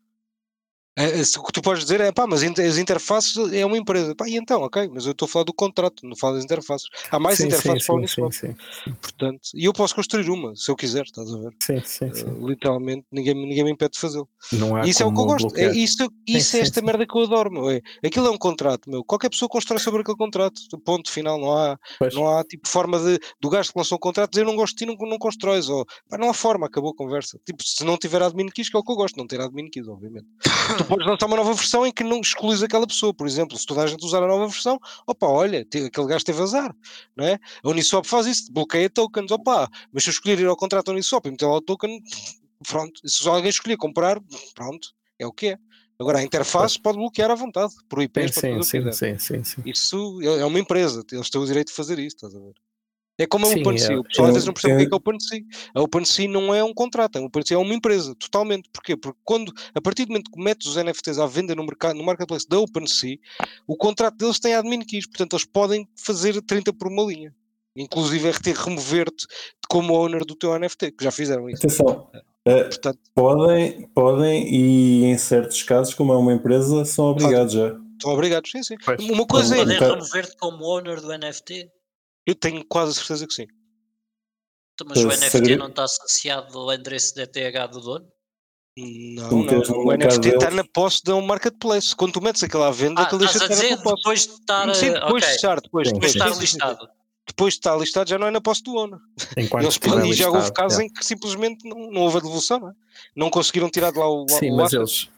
É, é, o que tu podes dizer é, pá, mas as interfaces é uma empresa. Pá, e então, ok, mas eu estou a falar do contrato, não falo das interfaces. Há mais sim, interfaces sim, para o sim, Uniswap, sim, sim, portanto. E eu posso construir uma, se eu quiser, estás a ver? sim, sim, sim. Uh, literalmente, ninguém, me- ninguém me impede de fazê-lo. Isso é o que eu gosto. É, isso isso é esta merda que eu adoro, meu. É, aquilo é um contrato, meu. Qualquer pessoa constrói sobre aquele contrato. Ponto final. Não há, Pois. não há tipo forma de do gajo que lançou um contrato dizer eu não gosto de ti, não, não constróis. Ou, pá, não há forma, acabou a conversa. Tipo, se não tiver admin keys, que é o que eu gosto, não ter admin keys, obviamente. tu podes lançar uma nova versão em que não excluís aquela pessoa, por exemplo. Se toda a gente usar a nova versão, opa, olha, aquele gajo teve azar, não é? A Uniswap faz isso, bloqueia tokens, opa, mas se eu escolher ir ao contrato da Uniswap e meter lá o token, pronto. Se alguém escolher comprar, pronto, é o que é. Agora, a interface pode bloquear à vontade, por fazer sim, sim, sim, sim, sim. Isso é é uma empresa, eles têm o direito de fazer isso, estás a ver? É como a OpenSea, é- o pessoal às vezes não percebe o que é que é a OpenSea. A OpenSea não é um contrato, a OpenSea é uma empresa, totalmente. Porquê? Porque quando, a partir do momento que metes os NFTs à venda no, mercado, no marketplace da OpenSea, o contrato deles tem admin keys, portanto eles podem fazer 30 por uma linha. Inclusive RT remover-te como owner do teu NFT, que já fizeram isso. Atenção, eh, Portanto, podem, podem e em certos casos, como é uma empresa, são obrigados já. estão obrigados, sim, sim. Pois. Uma coisa é, Podem remover-te como owner do NFT. Eu tenho quase a certeza que sim. Então, Mas o NFT segredo- não está associado ao endereço de ETH do dono? Não, não, não. O NFT está na posse de um marketplace. Quando tu metes aquilo à venda, Ah, aquilo deixa de estar na dizer posse. depois de estar. Sim, depois ok, de estar, depois, Sim, depois depois, de estar sim, sim. listado. depois de estar listado já não é na posse do. Enquanto Eles, e já houve casos é. em que simplesmente não, não houve a devolução, não é? Não conseguiram tirar de lá o, Sim, o mas asset, eles.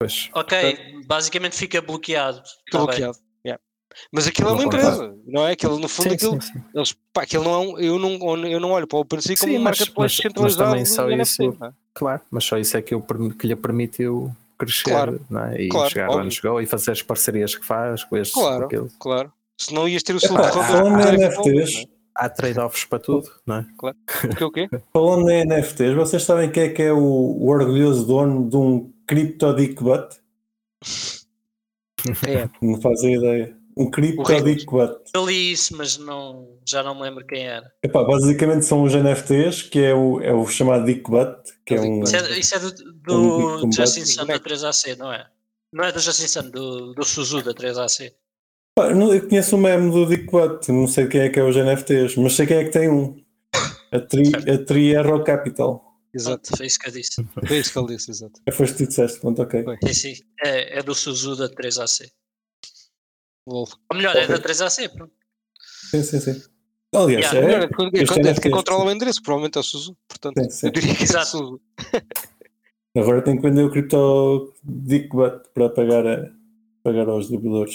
Pois, Ok, basicamente fica bloqueado. fica Tá bem. bloqueado. Mas aquilo é uma empresa, não é? Aquilo, no fundo, sim, aquilo, sim, sim. Eles, pá, aquilo não é um, eu, não, eu não olho para o OpenSea como Sim, um mas- marketplace mas- mas centralizado também só isso- é? Claro, mas só isso é que, eu, que lhe permitiu crescer Claro, não é? e claro, chegar óbvio. onde chegou e fazer as parcerias que faz com estes Claro. aquilo. Claro. Se não ias ter o Road falando em NFTs, Há trade-offs para tudo, não é? O quê, o quê? falando em NFTs, vocês sabem quem é que é o, o orgulhoso dono de um Crypto Dickbutt? É, Não fazem ideia. Um Crypto Riclas. Dickbutt. Eu li isso, mas não, já não me lembro quem era. Epá, basicamente são os NFTs, que é o, é o chamado Dickbutt, que é um. Isso é, isso é do, Um do combate. Justin Sun da boneco. 3AC, não é? Não é do Justin Sun, do, do Suzu da 3AC. Pá, eu não- eu conheço o meme do Dickbutt, não sei quem é que é os NFTs, mas sei quem é que tem um. A Tri, a tri Arrow Capital. exato. Foi isso que eu disse. Foi isso que ele disse, exato. É, Foste tu que disseste, pronto, ok. Foi. Sim, sim. É, é do Suzu da 3AC. Lol. Ou melhor, é da 3AC, pronto. Sim, sim, sim. Aliás, Yeah. é, Melhor, é é este é quem controla o endereço, provavelmente é o Suzu. Portanto, Sim, sim. eu diria que é o Exato. Suzu. agora tenho que vender o Crypto Dickbutt para pagar, a, pagar aos devedores.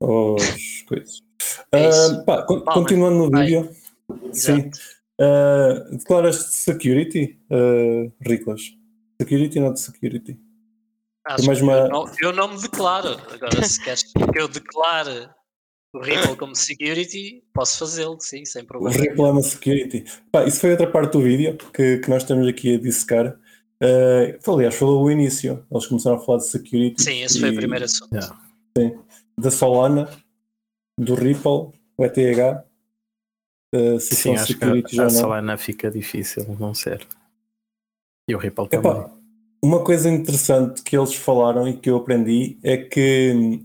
Aos coisas. É. Ah, pá, con- Palmer. continuando no vídeo. Sim. Ah, declaraste security, uh, Riclas? Security, not security. Acho mais que uma- eu, não, eu não me declaro. Agora, se queres que eu declare o Ripple como security, posso fazê-lo, sim, sem O problema. Ripple é uma security. Pá, isso foi outra parte do vídeo que, que nós estamos aqui a dissecar. Ah, aliás, falou o início. Eles começaram a falar de security. Sim, esse foi o e- primeiro assunto. Yeah. Da Solana, do Ripple, o ETH. ah, se Sim, são acho que a, a. Solana fica difícil não ser. E o Ripple também. Uma coisa interessante que eles falaram e que eu aprendi é que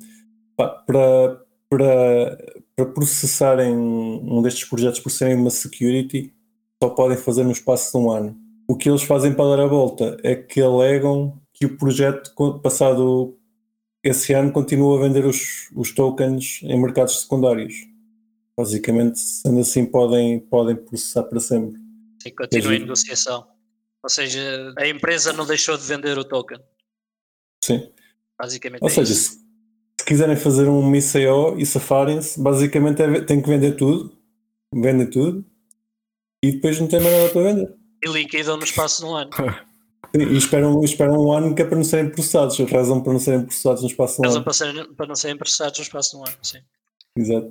pá, para, para, para processarem um destes projetos por serem uma security só podem fazer no espaço de um ano. O que eles fazem para dar a volta é que alegam que o projeto, passado esse ano, continua a vender os, os tokens em mercados secundários. Basicamente, sendo assim, podem, podem processar para sempre. Sim, continua em giro. negociação. Ou seja, a empresa não deixou de vender o token. Sim. Basicamente Ou é seja, isso. se, se quiserem fazer um MICO e safarem-se, basicamente é, têm que vender tudo, vendem tudo e depois não tem mais nada para vender. E liquidam no espaço de um ano. E esperam, esperam um ano que é para não serem processados, rezam para não serem processados no espaço de um Razão ano. para, serem, para não serem processados no espaço de um ano. Sim. Exato.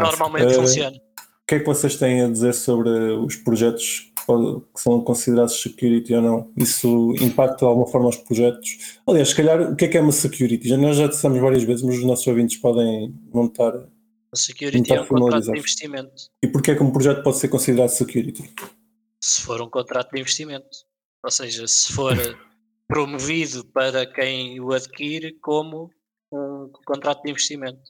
Normalmente Eh, funciona. O que é que vocês têm a dizer sobre os projetos que são considerados security ou não? Isso impacta de alguma forma os projetos? Aliás, se calhar, o que é que é uma security? Já, nós já dissemos várias vezes, mas os nossos ouvintes podem montar. O security é um contrato de investimento. E porquê é que um projeto pode ser considerado security? Se for um contrato de investimento. Ou seja, se for promovido para quem o adquire como um contrato de investimento.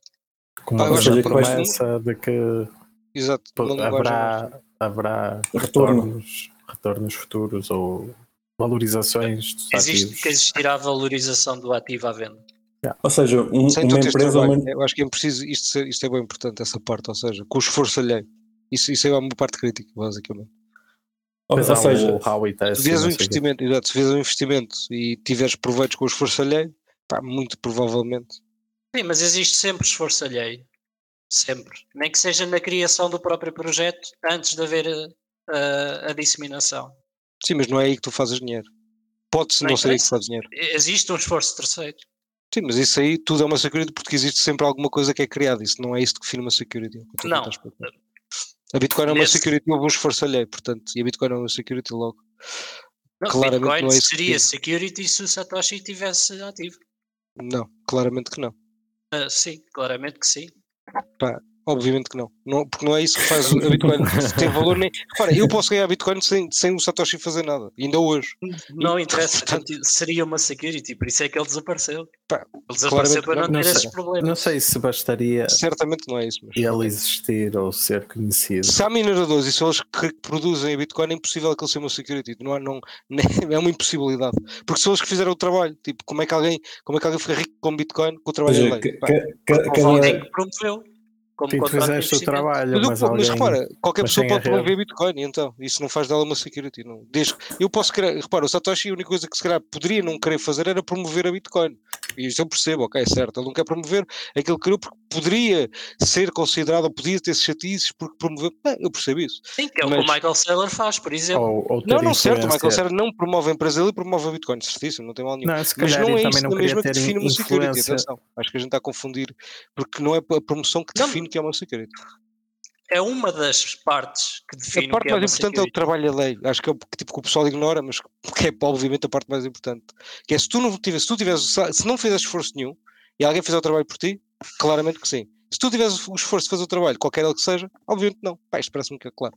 Com Pá, uma eu acho que vai- promessa de que Exato. haverá, haverá Retorno. retornos, retornos futuros ou valorizações dos Existe, ativos. que existirá a valorização do ativo à venda. Ou seja, um- Sem uma empresa. trabalho. Uma, Eu acho que é preciso, isto, ser- isto é bem importante, essa parte, ou seja, com o esforço alheio. Isso, isso é uma parte crítica, basicamente. ou, ou seja, o Howie Se vês e um investimento, exato, se vês um investimento e tiveres proveitos com o esforço alheio, pá, muito provavelmente. Sim, mas existe sempre esforço alheio. Sempre. Nem que seja na criação do próprio projeto antes de haver a, a- a disseminação. Sim, mas não é aí que tu fazes dinheiro. pode-se Não não ser aí que interessa. faz dinheiro. Existe um esforço terceiro. Sim, mas isso aí tudo é uma security porque existe sempre alguma coisa que é criada. Isso não é isso que define uma security. é Não. A Bitcoin é uma Nesse- security, houve um esforço alheio, portanto, e a Bitcoin é uma security logo. Não, Claramente Bitcoin não é isso seria security se o Satoshi estivesse ativo. Não, claramente que não. Ah, sim, claramente que sim. But Obviamente que não. não. Porque não é isso que faz a Bitcoin ter valor nem. Repara, eu posso ganhar Bitcoin sem, sem o Satoshi fazer nada, ainda hoje. Não interessa, portanto- seria uma security, por isso é que ele desapareceu. Pá, ele desapareceu para não, não ter sei. esses problemas. Não sei se bastaria Certamente não é isso. Mas... ele existir ou ser conhecido. Se há mineradores e são eles que produzem a Bitcoin, é impossível que ele seja uma security. Não, há- não, nem- é uma impossibilidade. Porque são eles que fizeram o trabalho. Tipo, como é que alguém, como é que alguém fica rico com Bitcoin com o trabalho seja, alheio? que- Pá, que- que- Houve cada- alguém que promoveu. Como Tu fizeste o trabalho, Mas, mas, mas alguém... repara, qualquer mas pessoa pode promover Bitcoin, então isso não faz dela uma security. Não. Desde, eu posso querer, repara, o Satoshi a única coisa que se calhar poderia não querer fazer era promover a Bitcoin. E isso eu percebo, ok, certo. Ele não quer promover aquilo que criou porque poderia ser considerado, ou podia ter chatices porque promoveu. Bem, eu percebo isso. Sim, que é o que Mas- o Michael Saylor faz, por exemplo. Ou, ou Não, não, certo. O Michael. Saylor não promove a empresa dele e promove a Bitcoin, certíssimo, não tem mal nenhum. Não, se Mas não é ele isso não mesma que define uma security, influência. atenção. Acho que a gente está a confundir, porque não é a promoção que Não. define que é uma security. É uma das partes que define A o parte que é mais importante é o trabalho alheio. Acho que é o que, tipo, que o pessoal ignora, mas que é obviamente a parte mais importante. Que é se tu não tivesse, se tu tivesse, se não fizesse esforço nenhum e alguém fizer o trabalho por ti, claramente que sim. Se tu tivesse o esforço de fazer o trabalho, qualquer ele que seja, obviamente não. Pá, isto parece-me que é claro.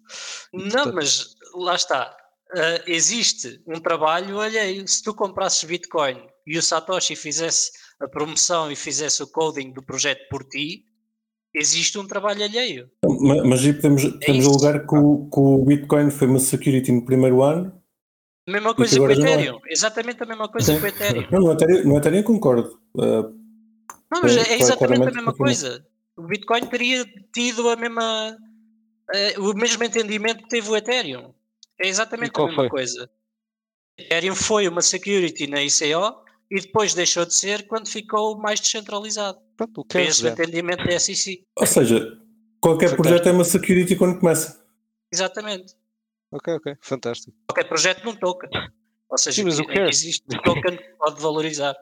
E, Não, portanto, mas lá está. Ah, existe um trabalho alheio. Se tu comprasses Bitcoin e o Satoshi fizesse a promoção e fizesse o coding do projeto por ti, existe um trabalho alheio. Ma- Mas aí podemos, podemos É isso. alegar que o, que o Bitcoin foi uma security no primeiro ano. A mesma coisa com o é. Ethereum. Exatamente a mesma coisa Sim. com o Ethereum. Não, no Ethereum, no Ethereum concordo. Uh, Não, mas É, é exatamente a mesma coisa. O Bitcoin teria tido a mesma, eh, o mesmo entendimento que teve o Ethereum. É exatamente a mesma foi? coisa. O Ethereum foi uma security na ICO e depois deixou de ser quando ficou mais descentralizado. pronto, o que é esse entendimento da SEC. ou seja, qualquer Fantástico. projeto é uma security quando começa. Exatamente. Ok, ok, fantástico. Qualquer projeto num token. Ou seja, Sim, mas o que- que é? existe um token que pode valorizar.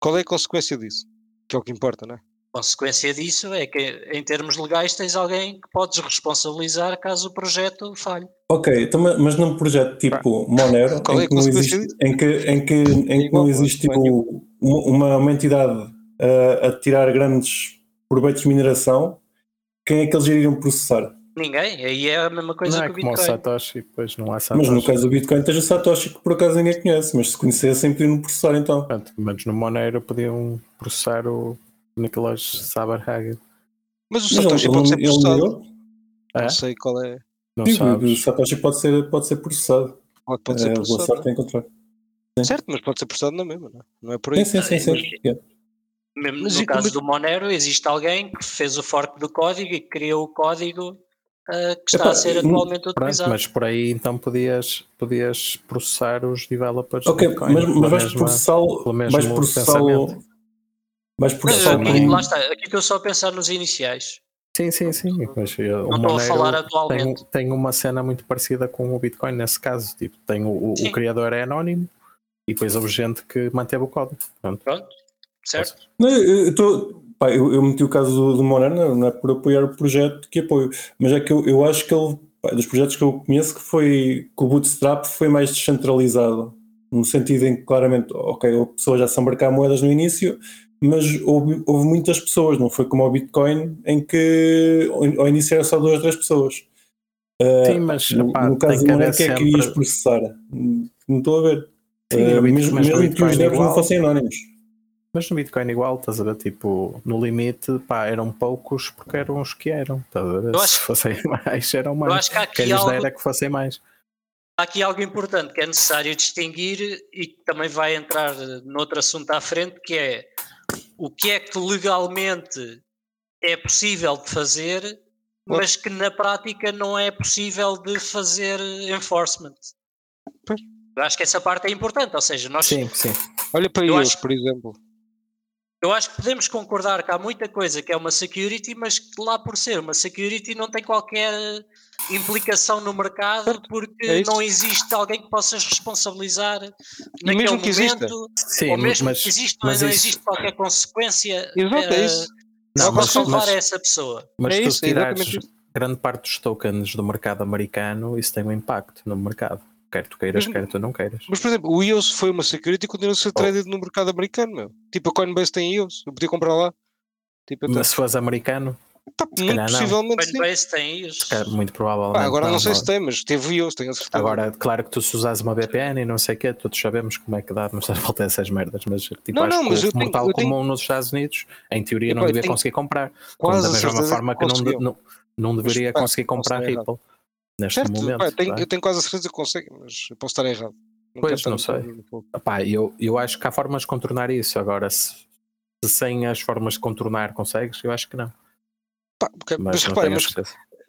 Qual é a consequência disso? Que é o que importa, não é? Consequência disso é que, em termos legais, tens alguém que podes responsabilizar caso o projeto falhe. Ok, então, ma- mas num projeto tipo Monero, Qual é em a que, não existe, em que, em que, em que não é? existe é tipo, uma, uma entidade uh, a tirar grandes proveitos de mineração, quem é que eles iriam processar? Ninguém, aí é a mesma coisa Não é que o como o Bitcoin. Satoshi, pois não há Satoshi. Mas no caso do Bitcoin, tens o Satoshi que por acaso ninguém conhece, mas se conhecessem podiam processar então. Pronto, mas no Monero podiam processar o Nicolas Saberhagen. Mas o Mas Satoshi pode ser processado. É? Não sei qual é. Não Sim, o sabes? Satoshi pode ser, pode ser processado. Pode, pode ser É, boa processado. sorte a encontrar. Certo, mas pode ser processado na mesma, não é? Não é por aí. Sim, sim, sim. sim. Mesmo Mas no caso como- do Monero, existe alguém que fez o fork do código e criou o código ah, que está Epá, a ser atualmente Pronto, utilizado. mas por aí então podias, podias processar os developers Ok, Bitcoin. mas, mas vais processá-lo. pelo mesmo Vais processá-lo. Pensamento. Vais Mas, processá-lo aqui, com- lá está, aqui estou só a pensar nos iniciais. Sim, sim, sim. Mas, o Não estou a falar tem, atualmente. tem uma cena muito parecida com o Bitcoin nesse caso. Tipo, tem o, o- o criador é anónimo e depois houve gente que manteve o código. Pronto. Pronto, certo? Não, eu, eu, tô- pá, eu, eu meti o caso do, do não é por apoiar o projeto que apoio, mas é que eu, eu acho que ele, pá, dos projetos que eu conheço, que foi que o Bootstrap foi mais descentralizado, no sentido em que claramente, ok, a pessoa já se embarcar moedas no início, mas houve, houve muitas pessoas, não foi como o Bitcoin, em que ao início era só duas, três pessoas. Ah, Sim, mas no, no caso tem do que é que irias processar? Não estou a ver. Sim, Bit- mesmo mas no mesmo que Bitcoin os devs não fossem anónimos. Mas no Bitcoin igual, estás a ver? Tipo, no limite, pá, eram poucos porque eram os que eram. Estás a ver? Eu Se acho- fossem mais, eram Eu mais. acho que há aqui, algo, dera que fossem mais. há aqui algo importante que é necessário distinguir e que também vai entrar noutro assunto à frente, que é o que é que legalmente é possível de fazer, mas que na prática não é possível de fazer enforcement. Pois. Eu acho que essa parte é importante, ou seja, nós Sim, sim. Olha para Eu eles, acho- por exemplo. Eu acho que podemos concordar que há muita coisa que é uma security, mas que lá por ser uma security não tem qualquer implicação no mercado porque é não existe alguém que possas responsabilizar naquele mesmo que exista. momento, Sim, ou mesmo mas, que existe, mas não isso- existe qualquer consequência Exato, é isso. Não, mas- para salvar mas- essa pessoa. Mas É se tu isso, é tirares grande parte dos tokens do mercado americano, isso tem um impacto no mercado. Quer tu queiras, Mas- quer tu não queiras. Mas, por exemplo, o EOS foi uma security e continua a ser Oh. traded no mercado americano, meu. Tipo, a Coinbase tem EOS, eu podia comprar lá. Tipo, Mas se fores americano, pá, muito não. possivelmente sim. Coinbase tem isso. muito provavelmente. Pá, agora não, sei mas- se tem, mas teve EOS, tenho a certeza. Agora, claro que tu se usares uma VPN e não sei o quê, todos sabemos como é que dá, mas volta essas merdas. Mas tipo, Não, acho não, que mas o eu tenho- eu comum nos Estados Unidos, em teoria, não eu devia conseguir comprar. Quase da mesma forma que não, não, não deveria pá, conseguir comprar. Ripple neste Certo, momento. pá, eu, tenho, não eu tenho quase a certeza que consegue, mas eu posso estar errado. Não Pois, não sei. Epá, eu, eu acho que há formas de contornar isso. Agora, se, se sem as formas de contornar consegues, eu acho que não. Pá, Mas, mas a mas,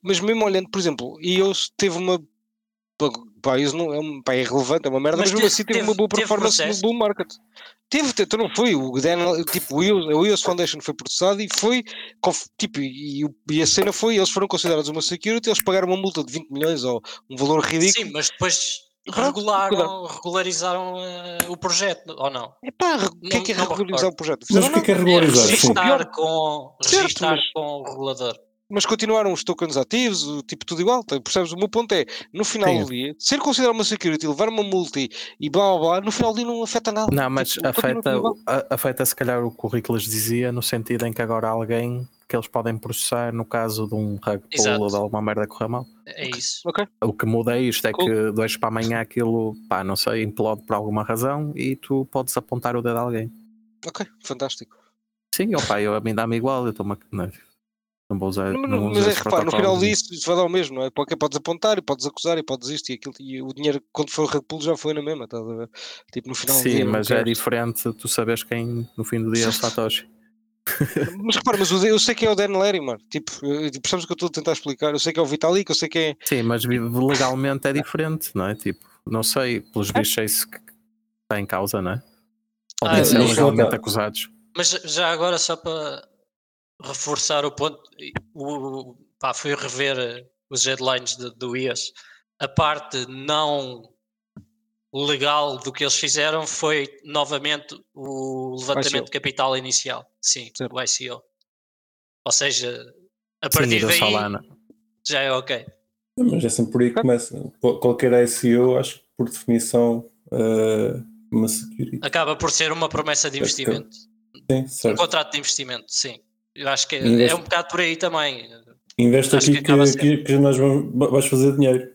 mas mesmo olhando, por exemplo, EOS teve uma. Pá, EOS não é, pá, é relevante, é uma merda, Mas mas, mesmo teve- assim teve, teve- uma boa performance no bull market. Teve, te- então não foi. O Daniel, tipo, o EOS Foundation foi processado e foi. Tipo, e, e a cena foi: eles foram considerados uma security, eles pagaram uma multa de 20 milhões ou um valor ridículo. Sim, mas depois regularam, regularizaram eh, o projeto, ou não? Epá, o que é que é regularizar o projeto? Mas o que é que é regularizar? Sim. Registar com, Certo, registar mas- com o regulador. Mas continuaram os tokens ativos, o tipo tudo igual, tá? percebes? O meu ponto é, no final Sim. do dia, ser considerado uma security, levar uma multi e blá blá blá, no final do dia não afeta nada. Não, mas Tipo, afeta, afeta se calhar o currículo lhes dizia, no sentido em que agora alguém que eles podem processar no caso de um rug pull ou de alguma merda correr mal. É isso. Ok, O que muda é isto, é Cool. que dois para amanhã aquilo, pá, não sei, implode por alguma razão e tu podes apontar o dedo a alguém. ok, fantástico. Sim, opa, eu, a mim dá-me igual, eu estou-me a- não, vou usar. Não, não mas é repara, no final disso isso vai dar o mesmo, não é? Porque podes apontar e podes acusar e podes isto e aquilo, e o dinheiro quando for pull já foi na mesma, estás a ver? Tipo, no final do Sim, dia. mas é diferente tu sabes quem no fim do dia é o Satoshi. Mas repara, mas eu sei que é o Dan Larry, mano. Tipo, eh, percebes o que eu estou a tentar explicar? Eu sei que é o Vitalik, eu sei que é. Sim, mas legalmente é diferente, não é? Tipo, não sei, pelos bichos é isso que está em causa, não é? Podem Ah, ser legalmente acusados. Mas já agora, só para reforçar o ponto, o, pá, fui rever eh, os headlines de- do IAS. A parte não legal do que eles fizeram foi novamente o levantamento ICO. de capital inicial. Sim, Certo. o ICO. Ou seja, a Sim, partir da daí Solana. já é ok. Mas é sempre por aí que começa. Qual- Qualquer ICO, acho que por definição, eh, uma security. Acaba por ser uma promessa de investimento. Sim, Um certo. contrato de investimento, sim. Eu acho que é, Investe- é um bocado por aí também. Investe Acho aqui que que, que, nós vamos, vais fazer dinheiro.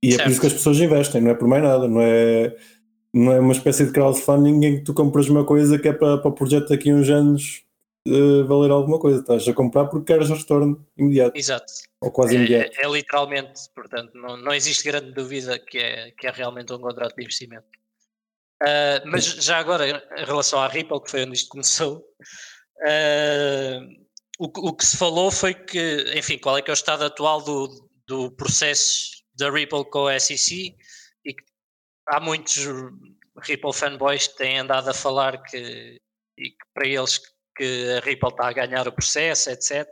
E é por Certo. isso que as pessoas investem, não é por mais nada. Não é, não é uma espécie de crowdfunding em que tu compras uma coisa que é para, para o projeto daqui a uns anos eh, valer alguma coisa. Estás a comprar porque queres retorno imediato, Exato. ou quase imediato. É, é literalmente, portanto, não, não existe grande dúvida que é, que é realmente um contrato de investimento. Ah, mas já agora, em relação à Ripple, que foi onde isto começou, ah, o, o que se falou foi que, enfim, qual é que é o estado atual do, do processo da Ripple com a SEC e que há muitos Ripple fanboys que têm andado a falar que, e que para eles que a Ripple está a ganhar o processo, etc.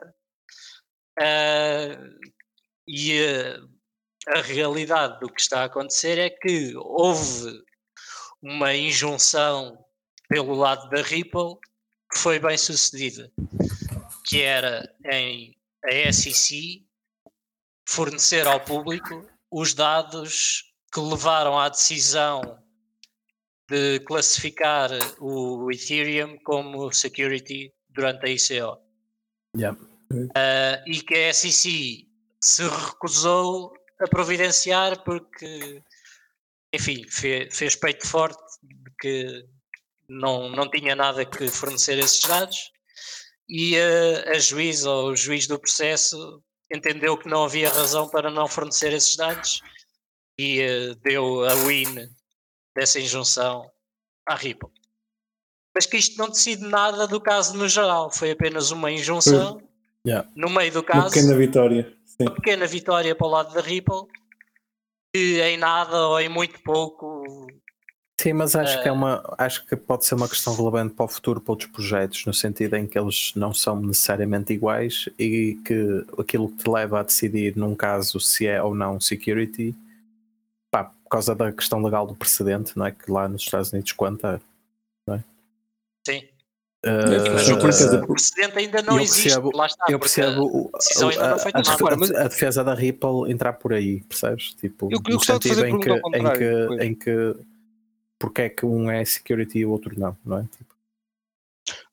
Ah, e ah, a realidade do que está a acontecer é que houve uma injunção pelo lado da Ripple que foi bem sucedida, que era em a SEC fornecer ao público os dados que levaram à decisão de classificar o Ethereum como security durante a ICO. Yeah. Ah, e que a SEC se recusou a providenciar porque, enfim, fe- fez peito forte de que não, não tinha nada que fornecer esses dados e a, a juiz ou o juiz do processo entendeu que não havia razão para não fornecer esses dados e eh, deu a win dessa injunção à Ripple. Mas que isto não decide nada do caso no geral, foi apenas uma injunção Yeah. no meio do Uma caso pequena vitória. Sim. uma pequena vitória para o lado da Ripple que em nada ou em muito pouco Sim, mas acho que é Eh, uma acho que pode ser uma questão relevante para o futuro para outros projetos, no sentido em que eles não são necessariamente iguais e que aquilo que te leva a decidir num caso se é ou não security, pá, por causa da questão legal do precedente, não é? Que lá nos Estados Unidos conta. Sim. eh, Mas Mas eu o, precedente ainda não eu existe. percebo- lá está, eu percebo não a, a- a- Mas- a defesa da Ripple entrar por aí, percebes? Tipo, Eu- eu no sentido fazer em que, em que, em que porque é que um é security e o outro não, não é? Tipo,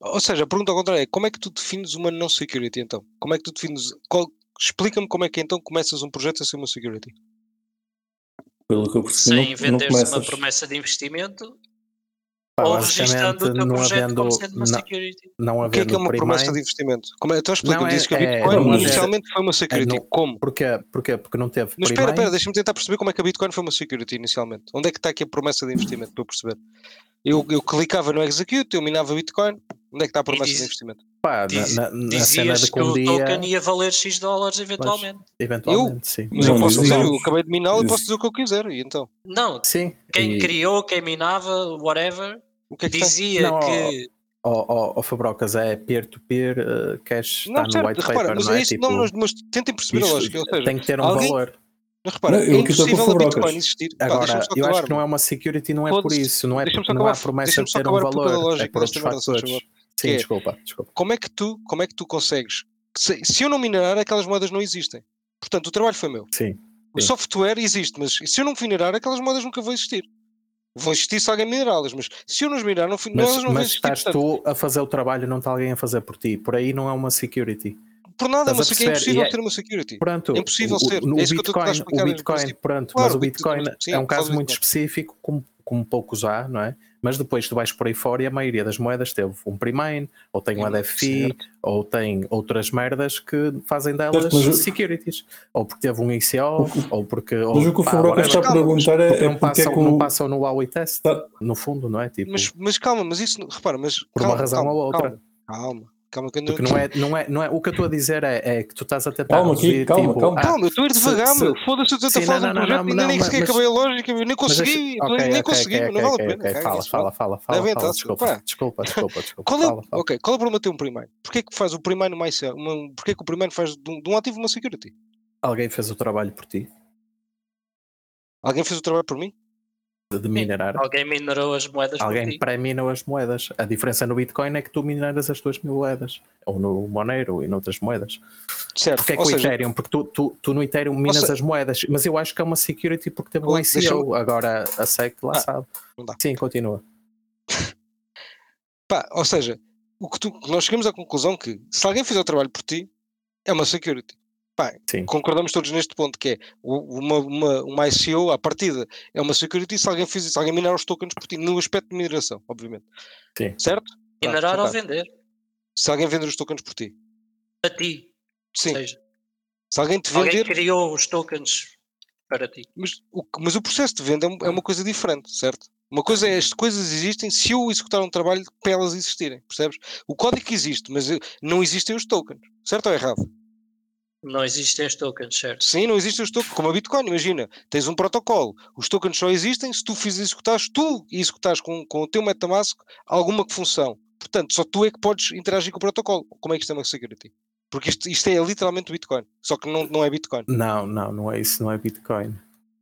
Ou seja, a pergunta ao contrário é como é que tu defines uma não security então? Como é que tu defines. qual- Explica-me como é que então começas um projeto a ser uma security. Pelo que eu percebi, Sem vender-se uma começas. promessa de investimento pá, ou registando o teu não projeto havendo, como sendo uma não, security. não O que é que é havendo uma promessa de investimento? Como é, então explica-me, Não, é- disse que a é- Bitcoin não haver- inicialmente foi uma security. não- Como? Porquê? Porquê? Porque não teve Mas espera, espera, deixa-me tentar perceber como é que a Bitcoin foi uma security inicialmente. Onde é que está aqui a promessa de investimento para eu perceber? Eu, eu clicava no execute, eu minava Bitcoin. Onde é que está a promessa diz- de investimento? pá, Diz- na, na- na cena Dizias de que o dia, token ia valer X dólares eventualmente. eventualmente, sim. Mas Não eu posso diz dizer, eu acabei de miná-lo e posso dizer o que eu quiser. E então? Não, Sim. quem e- criou, quem minava, whatever, O que é que dizia Não, que Ó oh, oh, Fabrocas, é peer-to-peer, eh, cash Não, está no white repara, paper, mas não é? é isso, tipo, não, mas, mas tentem perceber a lógica. Ou seja, tem que ter um alguém- valor. mas repara, Não, é eu com impossível a Fabrocas. Bitcoin existir. Pá, Agora, só eu acho que não é uma security, não é por isso, não é porque não há promessa de ter um valor, é por outros fatores. Sim, é- desculpa, desculpa. como é que tu, como é que tu consegues? Se, se eu não minerar, aquelas moedas não existem. Portanto, o trabalho foi meu. Sim. O Sim. software existe, mas se eu não minerar, aquelas moedas nunca vão existir. Vão existir se alguém minerá-las, mas se eu não as minerar, não, Mas, elas não mas existir. estás portanto, tu a fazer o trabalho, não está alguém a fazer por ti. Por aí não é uma security. por nada, mas é é impossível é- ter uma security. Pronto, É impossível o, ser. o, É tentar Bitcoin, o o Bitcoin, pronto, Claro, mas o o Bitcoin- é um caso muito específico, como, como poucos há, não é? Mas depois tu vais por aí fora e a maioria das moedas teve um pre-mine, ou tem um ADFI, certo. ou tem outras merdas que fazem delas mas securities. Ou porque teve um ICO, ou porque. Mas ou, o que o whatever. está a mas perguntar é, Porque é não porque é passam, que não passam no Huawei test, Tá. no fundo, não é? Tipo, Mas, mas calma, mas isso, repara, mas. por calma, uma razão calma, ou outra. Calma, calma, calma que eu não- Porque não é, não é, não é, o que eu estou a dizer é, é que tu estás a tentar Calma aqui, reduzir, calma, tipo, calma. ah, Calma, eu estou a ir devagar, se- meu. Foda-se, eu a fazer não, um projeto não, ainda nem sequer mas- acabei a lógica, eu nem Mas consegui, deixa- eu ok, nem consegui, ok, não vale a pena. ok, caga Fala, fala, fala, fala, fala, estar-se, desculpa, desculpa, desculpa, desculpa. Qual é, fala, fala. ok, qual é o problema de ter um primeiro? Porquê que faz o primeiro mais uma, porquê que o primeiro faz de um, de um ativo uma security? Alguém fez o trabalho por ti Alguém fez o trabalho por mim? De, minerar? alguém minerou as moedas por Alguém pré-minou as moedas. A diferença no Bitcoin é que tu mineras as tuas mil moedas. Ou no Monero e noutras moedas. Certo, Porque é que ou o seja, Ethereum? Porque tu, tu, tu no Ethereum minas seja- as moedas. Mas eu acho que é uma security porque teve um ICO. Agora a SEC lá Ah, sabe. Sim, continua. pá, ou seja, o que tu- nós chegamos à conclusão que se alguém fizer o trabalho por ti, é uma security. Pá, concordamos todos neste ponto, que é uma, uma, uma ICO, à partida, é uma security se alguém, fizer, se alguém minar os tokens por ti, no aspecto de mineração, obviamente. Sim. Certo? Minerar ou vender. Se alguém vender os tokens por ti. A ti. Sim. Ou seja, Se alguém te alguém vender, criou os tokens para ti. mas o, mas o processo de venda é é uma coisa diferente, certo? Uma coisa é as coisas existem se eu executar um trabalho para elas existirem, percebes? O código existe, mas eu- não existem os tokens, certo ou errado? Não existem os tokens, certo? Sim, não existem os tokens, como a Bitcoin, imagina, tens um protocolo, os tokens só existem se tu fizeres executares, tu executares com, com o teu MetaMask alguma função. Portanto, só tu é que podes interagir com o protocolo. Como é que isto é uma security? Porque isto, isto é literalmente Bitcoin, só que não, não é Bitcoin. Não, não, não é isso, não é Bitcoin.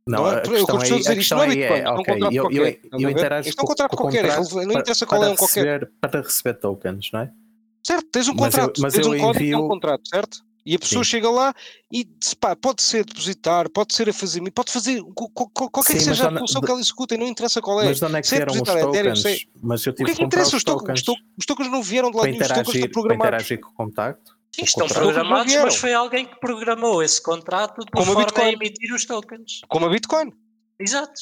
Não é- a eu costumo aí, dizer isto questão não é aí Bitcoin, é, isto é um contrato eu, eu, qualquer, a eu ver? interajo Isto é um com- contrato o qualquer, é contrato não para- interessa qual é um qualquer. receber- Para receber tokens, não é? Certo, tens um Mas eu- contrato, mas tens eu um código e um envio- contrato, certo? E a pessoa Sim. chega lá e pá, pode ser depositar, pode ser a fazer, pode fazer qualquer Sim, que seja a função que ela executa e não interessa qual é. Mas de onde é que Se é vieram os Ethereum, tokens? sei- Mas eu O tive que é que interessa? os tokens, os, tokens to- os tokens não vieram de lá para nenhum, os tokens interagir, estão para programados. interagir com o contacto. Sim, o estão programados, mas foi alguém que programou esse contrato de Como a forma a Bitcoin. emitir os tokens. Como a Bitcoin. Exato.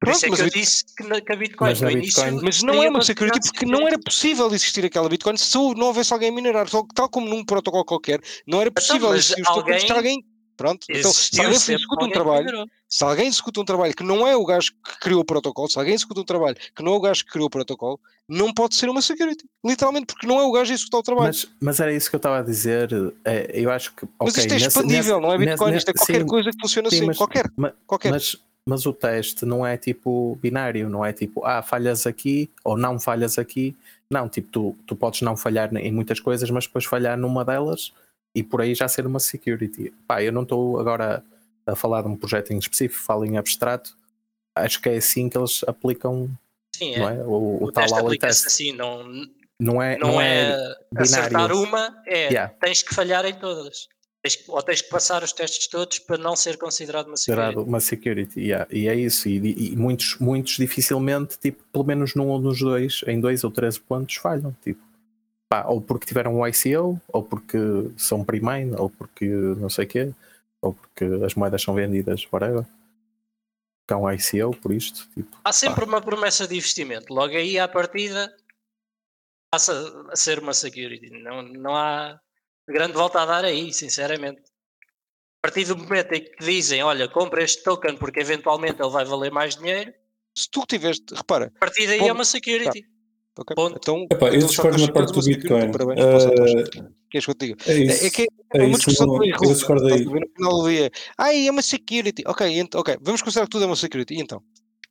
Por Pronto, isso é mas que eu disse que, na, que a Bitcoin Mas no a início. Bitcoin- Mas não é uma security porque não era possível existir aquela Bitcoin se não houvesse alguém a minerar. Tal como num protocolo qualquer, não era possível Então, mas existir os tokens se alguém- alguém. Pronto, então se alguém executa um alguém trabalho, se alguém executa um trabalho que não é o gajo que criou o protocolo, se alguém executa um trabalho que não é o gajo que criou o protocolo, não pode ser uma security. Literalmente, porque não é o gajo a executar o trabalho. Mas, mas era isso que eu estava a dizer. é, eu acho que. Mas ok, isto é expandível, nesse- não é Bitcoin, nesse- isto é qualquer sim, coisa que funciona sim, assim. mas- qualquer. ma- qualquer. Mas, mas o teste não é tipo binário, não é tipo, ah, falhas aqui ou não falhas aqui. Não, tipo, tu, tu podes não falhar em muitas coisas, mas depois falhar numa delas e por aí já ser uma security. Pá, eu não estou agora a falar de um projeto em específico, falo em abstrato. Acho que é assim que eles aplicam Sim, é. não é? o, o, O tal aplica-se teste. assim, não, Não é, não, é, acertar binário. uma, é Yeah. tens que falhar em todas. Tens ou tens que passar os testes todos para não ser considerado uma security. uma security, yeah. e é isso. E, e muitos, muitos dificilmente, tipo, pelo menos num ou nos dois, em dois ou três pontos, falham. Tipo, pá, ou porque tiveram um ICO, ou porque são pre-mine, ou porque não sei o quê, ou porque as moedas são vendidas, whatever. Que há um ICO por isto. Tipo, Há sempre uma promessa de investimento. Logo aí, à partida, passa a ser uma security. Não, não há grande volta a dar aí, sinceramente. A partir do momento em que te dizem, olha, compra este token porque eventualmente ele vai valer mais dinheiro, Se tu tiveste, repara, a partir daí Ponto. é uma security. ok, Ponto. então. Epá, eu então discordo só na parte do Bitcoin. Parabéns Costa. Queres que eu te diga? É isso. É, que é é uma discussão não-? No final do dia, ai, é uma security. Ok, ent- ok, vamos considerar que tudo é uma security. E então?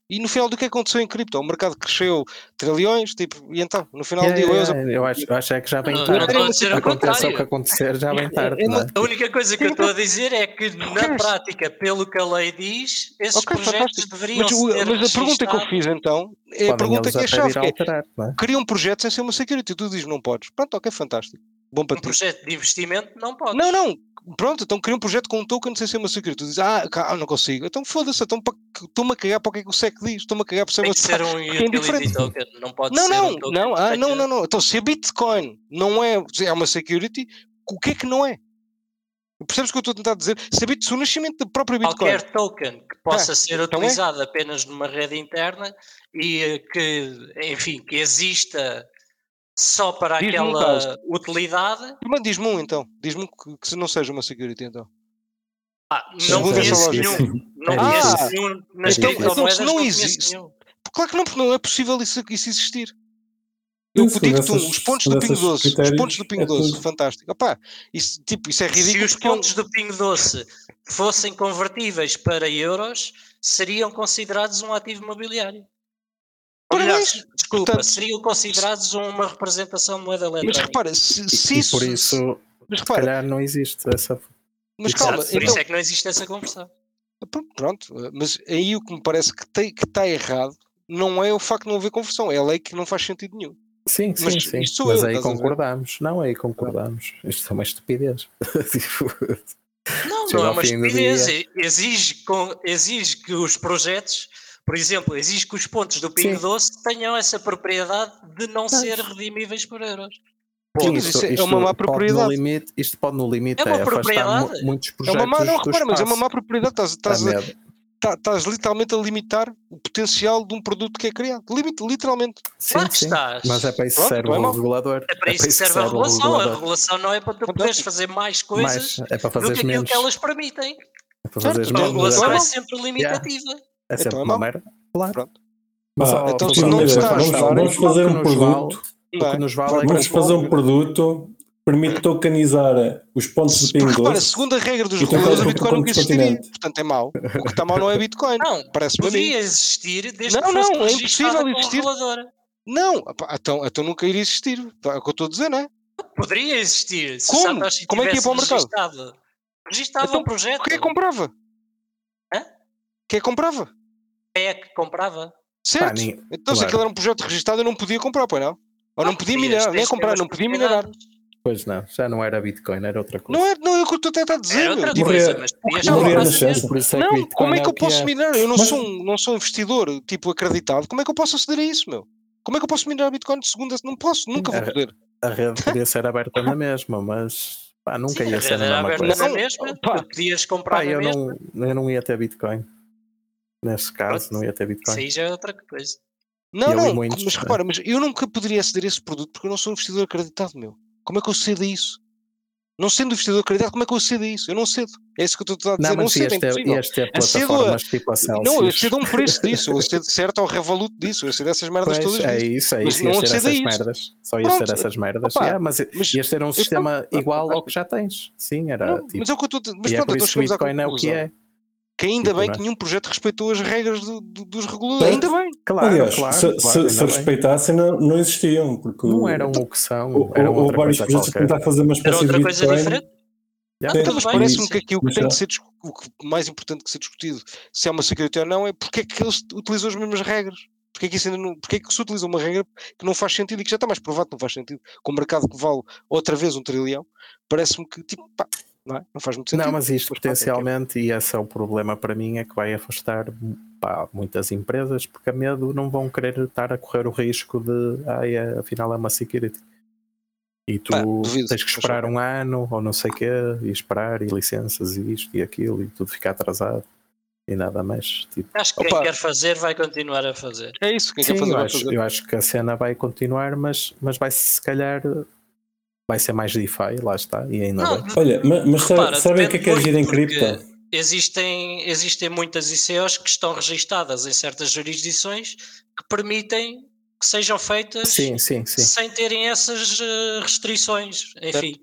E no final do que aconteceu em cripto? O mercado cresceu trilhões, tipo, e então? No final yeah, do dia, yeah, eu- eu acho, eu acho é que já vem Não, tarde. não o Aconteça o contrário. que acontecer, já vem tarde. é é? uma- A única coisa que eu estou a dizer é que na prática, pelo que a lei diz, esses Ok, projetos fantástico. deveriam Mas, o- mas a pergunta que eu fiz então é a pergunta que é chave, que é, alterar, é? criam um projeto sem ser uma security. Tu dizes não podes. Pronto, ok, fantástico. Bom para Um ti. projeto de investimento não pode. Não, não. Pronto, então cria um projeto com um token sem ser uma security. Tu dizes, ah, cá, não consigo. Então foda-se, então estou-me a cagar para o que é que o SEC diz. Estou-me a cagar para ser Tem uma que ser um é utility token, não pode Não, ser não, um token não, ah, não, não, não. Então se a Bitcoin não é, é uma security, o que é que não é? Percebes o que eu estou a tentar dizer? Bit, se o nascimento da própria Bitcoin. Qualquer token que possa Ah, ser então é? utilizado apenas numa rede interna e eh, que, enfim, que exista só para aquela utilidade, Mas diz-me um então. Diz-me que, que não seja uma security então. ah, não conheço nenhum. Não É conheço nenhum. Nas Então, criptomoedas então, se não, existe- nenhum. Claro que não, porque não é possível isso, isso existir. Eu digo-te um, os pontos do Pingo Doce, os pontos do Pingo é Doce, tudo. fantástico. Opá, isso, tipo, isso é ridículo. Se os é pontos do Pingo Doce fossem convertíveis para euros, seriam considerados um ativo imobiliário. Ou melhor, Parabéns. desculpa, Portanto, seriam considerados uma representação de moeda Mas eletrónica. repara, se, se E isso. por isso, mas se repara, calhar, não existe essa. mas Exato, calma, por então, isso é que não existe essa conversão. pr- pronto, mas aí o que me parece que tem- que está errado não é o facto de não haver conversão, é a lei que não faz sentido nenhum. Sim, sim, Mas sim. isto Mas eu, aí concordamos. Não, aí concordamos. Isto é uma estupidez. Tipo, Não, não é uma estupidez. Exige, com, exige que os projetos, por exemplo, exige que os pontos do Pingo Sim. Doce tenham essa propriedade de não ser redimíveis por euros. Sim, mas isso é uma má propriedade. Limite, isto pode no limite É uma é, propriedade. mu- muitos É projetos uma má, não, do repara, mas é uma má propriedade. Estás, Dá estás, a- medo. tá- estás literalmente a limitar o potencial de um produto que é criado. Limite, literalmente. Sim, Claro que sim. estás. Mas é para isso que serve é o mau. regulador. É para isso que serve a regulação. A regulação não é para tu poderes fazer mais coisas Mais, é para do que fazer aquilo menos. que elas permitem. É para fazer então A regulação é é sempre limitativa. É sempre Então é uma merda. Claro. Pronto. Mas, Pá, ó, então, se não está a vamos, fazer um vale- produto. O que nos vale é Vamos fazer um produto que permite tokenizar os pontos de pingo repara, a regra dos reguladores, a quase Bitcoin nunca existiria. Portanto, é mau. O que está mau não é Bitcoin. Não, Parece-me a mim. poderia existir desde Não, que fosse não, é impossível existir. Não, então, então nunca iria existir. É o que eu estou a dizer, não é? Poderia existir. Se Como? Como é que ia para o mercado? registado. Registava Então, um projeto. Quem é que comprava? Quem é que comprava? Quem é que comprava? Certo. nem- então, se claro. aquilo era um projeto registado, eu não podia comprar, pois não? Ou não podia Podias, minerar, nem comprar, não podia minerar. Pois não, já não era Bitcoin, era outra coisa. Não é, não é o que eu estou a tentar dizer. Era outra coisa, mas não, chance. Por isso é Não, Bitcoin como é que eu o posso é. minerar? Eu não, Mas- sou um, não sou um investidor tipo acreditado. Como é que eu posso aceder a isso, meu? Como é que eu posso minerar Bitcoin de segunda? Não posso, nunca vou poder. A rede podia ser aberta na mesma, mas pá, nunca Sim, ia a ser a mesma aberta coisa. na Não, pá. podias comprar Pá, eu mesma. não, eu não ia ter Bitcoin. Nesse caso, Pronto. não ia ter Isso Bitcoin. aí já é outra coisa. Não, Eu e não, muitos, mas né? repara, mas eu nunca poderia aceder a esse produto porque eu não sou um investidor acreditado, meu. Como é que eu cedo a isso? Não sendo investidor acreditado, como é que eu cedo a isso? Eu não cedo. É isso que eu estou a dizer. Não, Não, mas cedo, é ias ter, impossível. ias ter Acedo a- plataformas tipo a Celsius. Não, eu cedo a um preço disso, eu cedo certo ao Revolut disso, eu cedo essas merdas Pois, todas é isso, é Mas isso. não Ias ter aceda a essas isso. merdas. Só ias Pronto, ter essas merdas. opá, Yeah, mas, mas ias ter um sistema não, igual ao fantástico. que já tens. Sim, era Não, tipo. mas é o que eu estou a dizer. Mas e é pronto, por isso que o Bitcoin é o que é. Que ainda Tipo, bem é? que nenhum projeto respeitou as regras do- do- dos reguladores. Ainda bem. Claro, Aliás, claro, se, claro, se- se respeitassem, não, não existiam. Porque Não eram o que são, o- eram o- outra vários projetos qualquer. tentar fazer uma Era espécie de outra coisa diferente? Então, parece-me que aqui o que tem de ser o que mais importante que ser discutido, se é uma security ou não, é porque é que eles utilizam as mesmas regras. Porque é que, isso ainda não, porque é que se utiliza uma regra que não faz sentido e que já está mais provado que não faz sentido, com o mercado que vale outra vez um trilhão, parece-me que tipo, pá, não, é? não faz muito sentido. Não, mas isto Mas é que é. potencialmente, e esse é o problema para mim, é que vai afastar pá, muitas empresas porque a medo não vão querer estar a correr o risco de ai, afinal é uma security. E tu Pá, duvido, tens que esperar um ano ou não sei o quê, e esperar, e licenças, e isto e aquilo, e tudo ficar atrasado e nada mais. Tipo, Acho que Opa. quem quer fazer vai continuar a fazer. É isso, quem quer Sim, fazer eu vai acho, fazer. eu acho que a cena vai continuar, mas, mas vai se calhar vai ser mais DeFi, lá está, e ainda Não, bem. Olha, ma- mas, Repara, sabem o que é que é agir em cripto? Existem, existem muitas ICOs que estão registadas em certas jurisdições que permitem que sejam feitas Sim, sim, sim. sem terem essas eh, restrições. Enfim, Sim,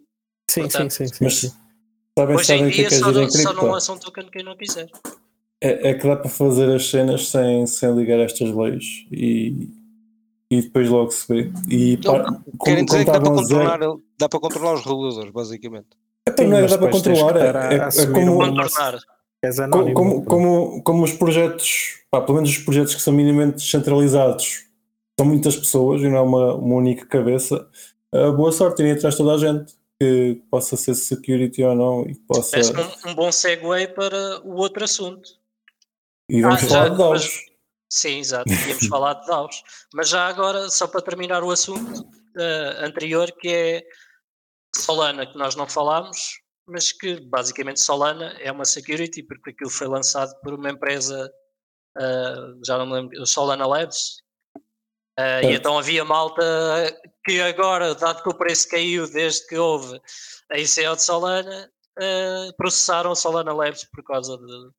sim, portanto, sim, sim, Mas sim. sabem, hoje sabem em o que é dia que é só, em não- só não lançam token quem não quiser. É, é que dá para fazer as cenas sem, sem ligar estas leis e, e depois logo se vê. E pá, Querem dizer que dá para, a dizer- dá para controlar os reguladores, basicamente. Epá, não é dá para controlar, é, é, é como, Contornar. Como, como, como, como os projetos, pá, pelo menos os projetos que são minimamente descentralizados, são muitas pessoas e não é uma, uma única cabeça. ah, boa sorte irem atrás de toda a gente que possa ser security ou não e que possa. Parece um, um bom segue para o outro assunto. E vamos Ah, falar já, de DAOs. Sim, exato. Íamos falar de DAOs. Mas já agora, só para terminar o assunto eh, anterior, que é Solana, que nós não falámos, mas que basicamente Solana é uma security, porque aquilo foi lançado por uma empresa, eh, já não me lembro, Solana Labs. Eh, e então havia malta que agora, dado que o preço caiu desde que houve a ICO de Solana, processaram a Solana Labs por causa de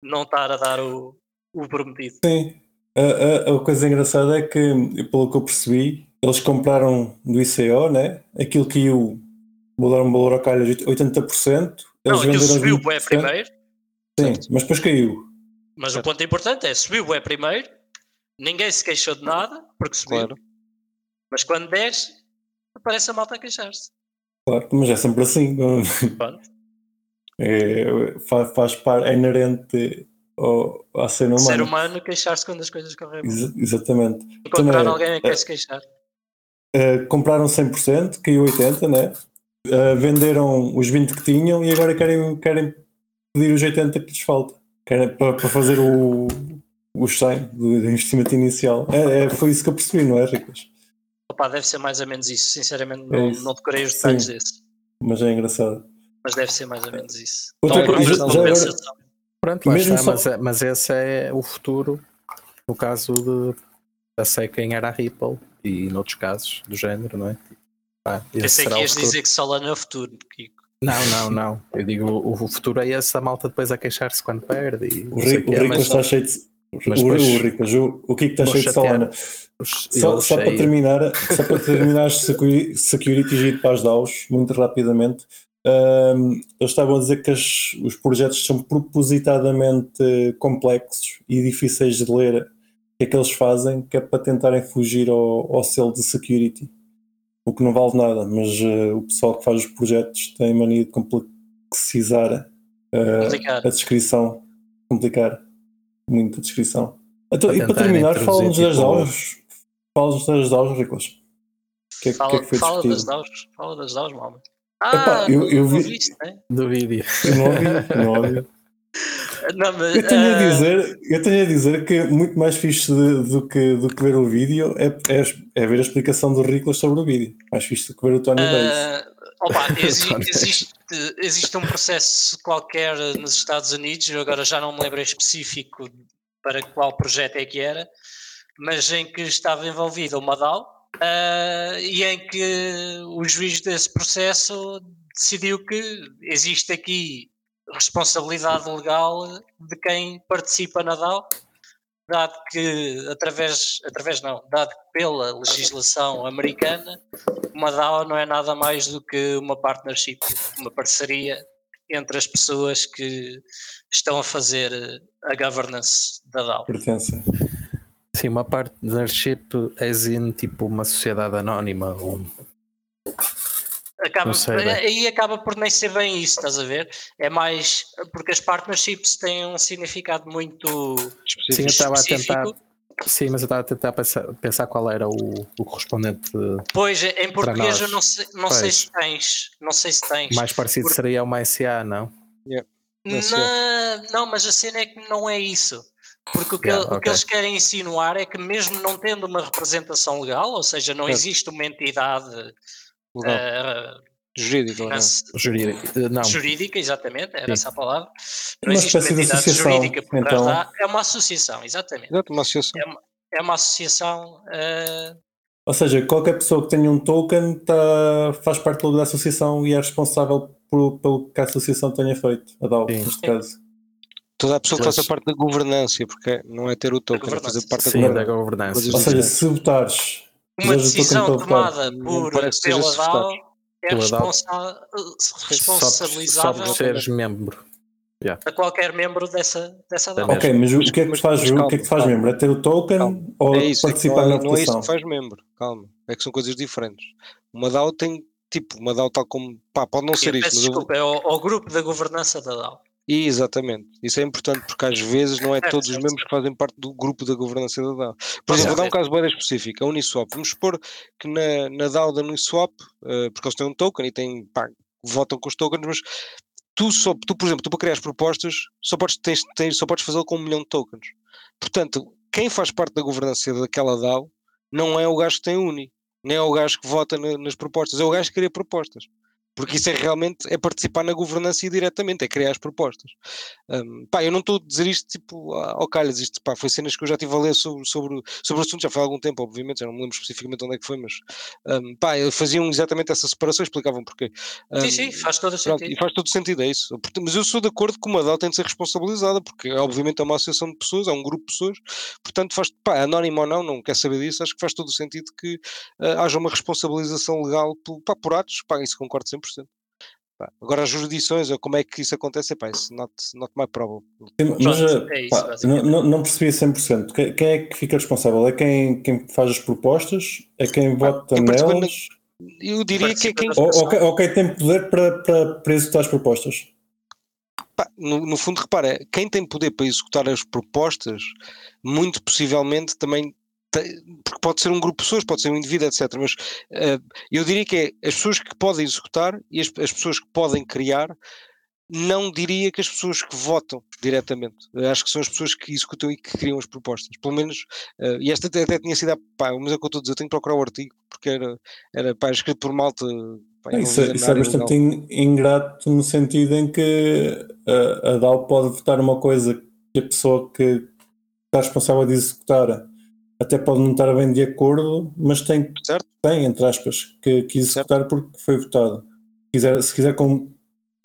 não estar a dar o, o prometido. Sim. A, a- a coisa engraçada é que, pelo que eu percebi, eles compraram do ICO, né? Aquilo caiu, vou dar um valor ao calhas de 80%. Não, Eles aquilo venderam subiu 20%. bué primeiro, Sim, mas depois caiu. mas o ponto importante é subiu bué primeiro, ninguém se queixou de nada, porque subiu, Claro. mas quando desce, aparece a malta a queixar-se. Claro, mas é sempre assim. É, fa- faz parte, é inerente ao, à cena humana. Ser humano queixar-se quando as coisas correm mal. Ex- exatamente. Encontrar Também, alguém a quem é- se queixar. Uh, compraram 100%, caiu 80%, né? Uh, venderam os 20 que tinham e agora querem, querem pedir os 80 que lhes falta. Querem, para, para fazer o, os 100 do, do investimento inicial. É, é- foi isso que eu percebi, não é, Ricas? Opa, deve ser mais ou menos isso. Sinceramente, É não, isso. não decorei os Sim. detalhes desse. Mas é engraçado. Mas deve ser mais ou menos isso. Outra Não, coisa, já não, agora-. Pronto, Mesmo está, só- mas, é- mas esse é o futuro no caso de da sei quem era a Ripple e noutros casos do género, não é? Ah, esse Pensei que ias dizer que Solana é o futuro, Kiko. Não, não, não. Eu digo o, o futuro é esse, a malta depois a queixar-se quando perde. E O, não sei Ri- o o quê, Ricas mas está cheio de. mas o, depois- o, Ricas, o, o Kiko está vou cheio de. Solana. os- Só, só para terminar, só para terminar as secu- securities e ir para as DAOs, muito rapidamente, ahm, eles estavam a dizer que as- os projetos são propositadamente complexos e difíceis de ler o que é que eles fazem, que é para tentarem fugir ao, ao selo de security. O que não vale nada, mas eh, o pessoal que faz os projetos tem mania de complexizar Complicar. a descrição, complicar muito a descrição. Então, Para e para terminar, fala-nos das tipo, DAOs. Fala-nos das DAOs, Riclas. O que é, que- Fala, que é que foi fala das? DAOs. Fala das DAOs, malma. Epá, Ah, eu- eu vi- não viste, né? do vídeo. Eu não ouvi, não ouvi. Não, mas, Eu tenho a ah, dizer, eu tenho a dizer que muito mais fixe de- do, que, do que ver o vídeo é, é, é ver a explicação do Riclas sobre o vídeo. Mais fixe do que ver o Tony Days. Ah, opa, exi- existe, existe um processo qualquer nos Estados Unidos, eu agora já não me lembro em específico para qual projeto é que era, mas em que estava envolvida uma DAO ah, e em que o juiz desse processo decidiu que existe aqui responsabilidade legal de quem participa na DAO, dado que através, através não, dado que pela legislação americana uma DAO não é nada mais do que uma partnership, uma parceria entre as pessoas que estão a fazer a governance da DAO. Pertence. Sim, uma partnership as in tipo uma sociedade anónima. Ou... Acaba, Não sei, bem. aí acaba por nem ser bem isso, estás a ver? É mais porque as partnerships têm um significado muito Sim, eu estava a específico. tentar. Sim, mas eu estava a tentar pensar, pensar qual era o, o correspondente Pois, em português eu nós. não sei, não sei se tens, não sei se tens. mais parecido Por- seria uma SA, não? Não sei. Na- não, mas a cena é que não é isso. Porque o que, Yeah, o que eles querem insinuar é que mesmo não tendo uma representação legal, ou seja, não Certo. existe uma entidade Legal. eh, Jurídico, não é? Jurídico. eh, Não, jurídica, exatamente, era Sim. essa a palavra. Não Uma existe uma espécie de entidade associação, jurídica por trás então. da. É uma associação, exatamente. Exato, uma associação. É uma associação. eh, Ou seja, qualquer pessoa que tenha um token tá, faz parte logo da associação e é responsável por- pelo que a associação tenha feito, a DAO, neste caso. Toda a pessoa que Eles- faça parte da governança, porque não é ter o token, é fazer parte da sim, da governança. Ou seja, diferentes. se votares, uma o decisão tomada por, seja pela. DAO é Pela DAO. responsa- Só, seres membro. a qualquer membro dessa, dessa Da DAO. Ok, mas o o que é que faz, mas o calma, que é que faz calma. membro? É ter o token Calma. ou É isso, é participar não, na é, não é isso votação? que faz membro, calma. É que são coisas diferentes. Uma DAO tem, tipo, uma DAO tal como, pá, pode não ser Eu isto, peço mas eu, desculpa, é ao, ao grupo da governança da DAO. Exatamente, isso é importante porque às vezes não é todos os membros que fazem parte do grupo da governança da DAO. Por exemplo, vou dar um caso bem específico, a Uniswap. Vamos supor que na, na DAO da Uniswap, eh, porque eles têm um token e têm, pá, votam com os tokens, mas tu, só, tu por exemplo, tu para criar as propostas só podes, tens, tens, só podes fazê-lo com um milhão de tokens. Portanto, quem faz parte da governança daquela DAO não é o gajo que tem Uni, nem é o gajo que vota na- nas propostas, é o gajo que cria propostas. Porque isso é realmente é participar na governança diretamente, é criar as propostas. Um, pá, eu não estou a dizer isto tipo ao calhas, isto pá, foi cenas que eu já estive a ler sobre, sobre, sobre o assunto, já foi há algum tempo, obviamente, já não me lembro especificamente onde é que foi, mas um, pá, faziam exatamente essa separação, explicavam porquê. Sim, Um, sim, faz todo Pronto, sentido. e faz todo sentido, é isso. Mas eu sou de acordo que uma DAO tem de ser responsabilizada, porque obviamente é uma associação de pessoas, é um grupo de pessoas, portanto, faz, pá, anónimo ou não, não quer saber disso, acho que faz todo o sentido que ah, haja uma responsabilização legal por, pá, por atos, pá, isso concordo 100%. Pá, Agora as jurisdições, ou como é que isso acontece, pá, isso not, not my problem. Sim, Mas eh, é isso, pá, basicamente. não, não, percebi a 100%. Que- Quem é que fica responsável? É quem, quem faz as propostas? É quem vota quem nelas? Eu diria que é quem, Ou, ou, quem- ou quem tem poder para, para, para executar as propostas? Pá, no, no fundo, repara, quem tem poder para executar as propostas, muito possivelmente também. Porque pode ser um grupo de pessoas, pode ser um indivíduo, etc. Mas eh, eu diria que é as pessoas que podem executar e as, as pessoas que podem criar, não diria que as pessoas que votam diretamente. Eu Acho que são as pessoas que executam e que criam as propostas. Pelo menos, eh, e esta até, até tinha sido, a- pá, mas é o que eu estou a dizer, eu tenho que procurar o artigo, porque era, era pá, escrito por malta. Pá, não Isso, é- isso é área bastante legal. ingrato no sentido em que a, a DAO pode votar uma coisa que a pessoa que está responsável de executar até pode não estar bem de acordo, mas tem, Certo. tem entre aspas, que, que executar porque foi votado. Se quiser, se quiser, com,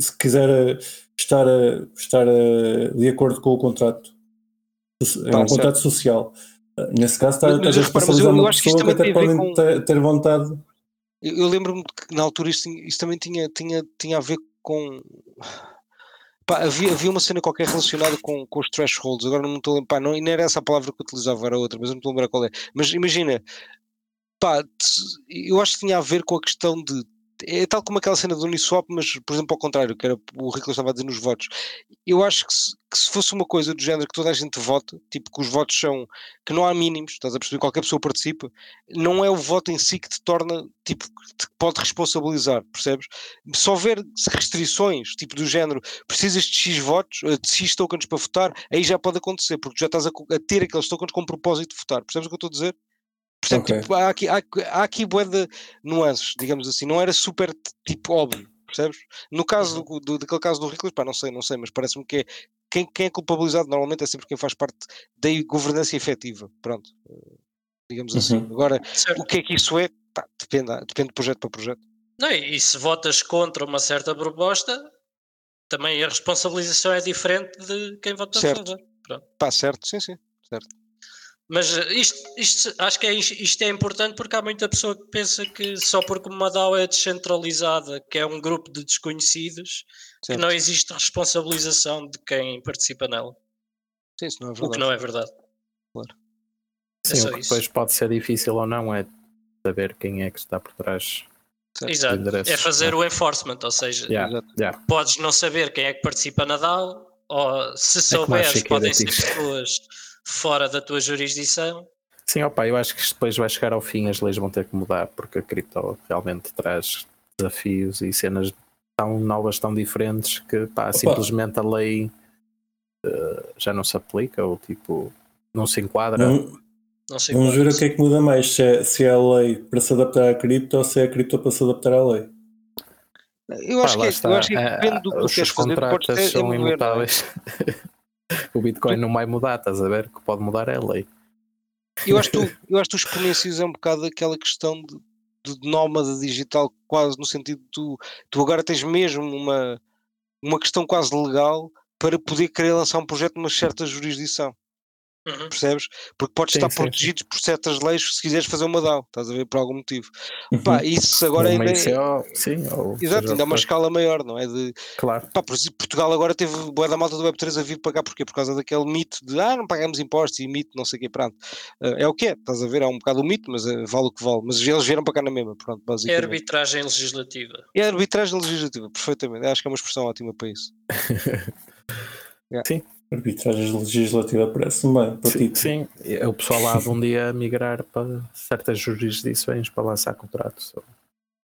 se quiser eh, estar, eh, estar eh, de acordo com o contrato. É Tá, um certo. contrato social. Eh, Nesse caso, está, Mas- estás a responsabilizar uma que isto pessoa que até a podem com- ter, ter vontade. Eu, eu lembro-me que na altura isso também tinha, tinha, tinha a ver com. Pá, havia, havia uma cena qualquer relacionada com, com os thresholds, agora não me estou a lembrar, não, e não era essa a palavra que utilizava, era outra, mas eu não estou a lembrar qual é. Mas imagina, pá, eu acho que tinha a ver com a questão de. É tal como aquela cena do Uniswap, mas por exemplo ao contrário, que era o Rico estava a dizer nos votos. Eu acho que se, que se fosse uma coisa do género que toda a gente vota, tipo que os votos são. que não há mínimos, estás a perceber? Qualquer pessoa participa, não é o voto em si que te torna, tipo, que te pode responsabilizar, percebes? Se houver restrições, tipo do género, precisas de X votos, eh, de X tokens para votar, aí já pode acontecer, porque já estás a, a ter aqueles tokens com propósito de votar, percebes o que eu estou a dizer? Portanto, Ok. tipo, há aqui, há, há aqui bué de nuances, digamos assim, não era super tipo óbvio, percebes? No caso do, do, daquele caso do Riclas, pá, não sei, não sei, mas parece-me que é quem, quem é culpabilizado normalmente é sempre quem faz parte da governança efetiva, pronto, eh, digamos assim. Uhum. Agora, Certo. o que é que isso é? Pá, depende, depende de projeto para projeto. Não, e e se votas contra uma certa proposta, também a responsabilização é diferente de quem vota Certo. a favor. Pronto. Pá, certo, sim, sim, certo. Mas uh, isto, isto- acho que é, isto é importante porque há muita pessoa que pensa que só porque uma DAO é descentralizada, que é um grupo de desconhecidos, que não existe responsabilização de quem participa nela. Sim, isso não é O que verdade. não é verdade. É Sim, o que isso. depois pode ser difícil ou não é saber quem é que está por trás. Exato. É fazer não o enforcement, ou seja, Yeah, yeah. podes não saber quem é que participa na DAO, ou se É souberes, Chiqueira podem ser pessoas fora da tua jurisdição. Sim, opa, eu acho que isto depois vai chegar ao fim, as leis vão ter que mudar, porque a cripto realmente traz desafios e cenas tão novas, tão diferentes, que pá, simplesmente a lei eh, já não se aplica, ou tipo, não se enquadra. Não, Não sei vamos qual ver o que é que muda mais, se é, se é a lei para se adaptar à cripto ou se é a cripto para se adaptar à lei. Eu Pá, acho, que, é- está. eu acho que depende do que tu os fazer, contratos é são não imutáveis. o Bitcoin não vai mudar, estás a ver? O que pode mudar é a lei. Eu acho, que eu acho que tu exponencias um bocado aquela questão de, de nómada digital, quase no sentido de tu, tu agora tens mesmo uma, uma questão quase legal para poder querer lançar um projeto numa certa jurisdição, Uhum. percebes? Porque podes Sim, estar sim, sim. protegido por certas leis se quiseres fazer uma DAO, estás a ver, por algum motivo. Uhum. Pá, isso agora ainda é, ICO, sim, ou Exato, ainda é uma escala maior, não é? De, Claro. Pá, por exemplo, Portugal agora teve boa da malta do Web3 a vir pagar, porquê? Por causa daquele mito de ah, não pagamos impostos e mito, não sei o quê, pronto. Eh, é o que é, estás a ver? É um bocado o mito, mas eh, vale o que vale. Mas eles vieram para cá na mesma, pronto, É basicamente. arbitragem legislativa. É arbitragem legislativa, perfeitamente. Acho que é uma expressão ótima para isso. Arbitragem legislativa parece-me bem para Sim, ti. sim, é o pessoal há de um dia migrar para certas jurisdições para lançar contratos.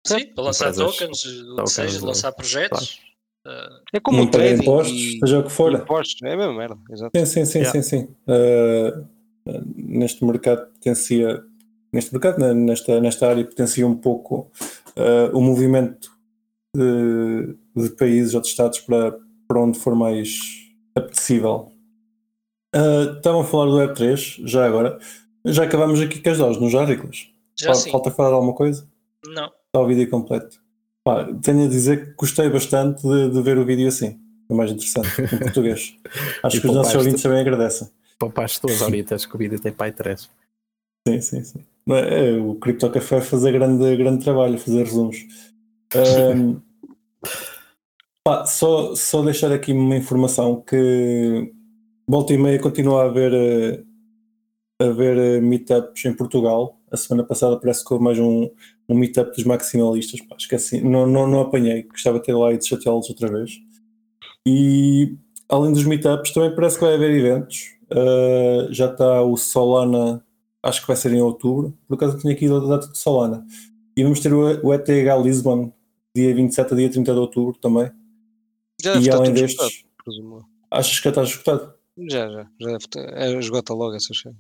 Sim, para lançar tokens, o que tokens, seja, de lançar projetos. Ah, É como Não o pagar trading impostos, e- seja o que for. impostos, é a mesma merda, exato. Sim, sim, sim, Yeah. sim, sim. Uh, uh, neste mercado potencia, neste mercado, né, nesta, nesta área potencia um pouco uh, o movimento de, de países ou de estados para, para onde for mais apetecível. Uh, estavam a falar do Web3, já agora. Já acabamos aqui com as doses, não já, Riclas? já Falta- sim. Falta falar de alguma coisa? Não. Está o vídeo completo. Pá, tenho a dizer que gostei bastante de, de ver o vídeo assim. É mais interessante, em português. Acho E que os nossos ouvintes também agradecem. Poupaste duas horitas que o vídeo tem pai 3. Sim, sim, sim. É, é, o Crypto Café fazer grande, grande trabalho, fazer resumos. Ahm, só, só deixar aqui uma informação que volta e meia continua a haver, eh, a haver eh, meetups em Portugal. A semana passada parece que houve mais um, um meetup dos maximalistas. Pá, esqueci, não, não, não apanhei, gostava de ter lá e de chateá-los outra vez. E além dos meetups, também parece que vai haver eventos. Ah, já está o Solana acho que vai ser em outubro, por acaso tinha aqui a data de Solana. E vamos ter o ETH Lisbon, dia 27 a dia 30 de outubro também. Já deve E além destes, esgotado, presumo. achas que já está esgotado? Já, já. já deve ter, é, esgota logo essas cenas.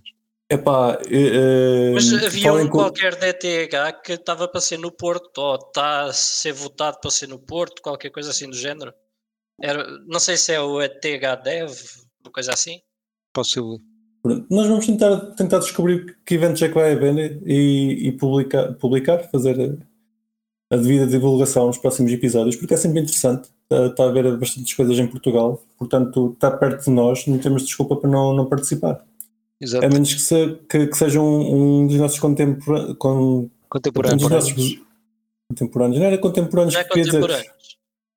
Epá, eh, Mas havia um com- qualquer da ETH que estava para ser no Porto, ou está a ser votado para ser no Porto, qualquer coisa assim do género. Era, não sei se é o ETH Dev, uma coisa assim. Possível. Nós vamos tentar, tentar descobrir que eventos é que vai haver e, e publicar, publicar, fazer a, devida divulgação nos próximos episódios, porque é sempre interessante. Está, está a haver bastantes coisas em Portugal, portanto, está perto de nós, não temos desculpa para não, não participar. Exato. A menos que, se, que, que seja um, um dos nossos contemporâneos. Con, Contemporâneo. um dos nossos contemporâneos. Não era contemporâneos Já é queria dizer. contemporâneos.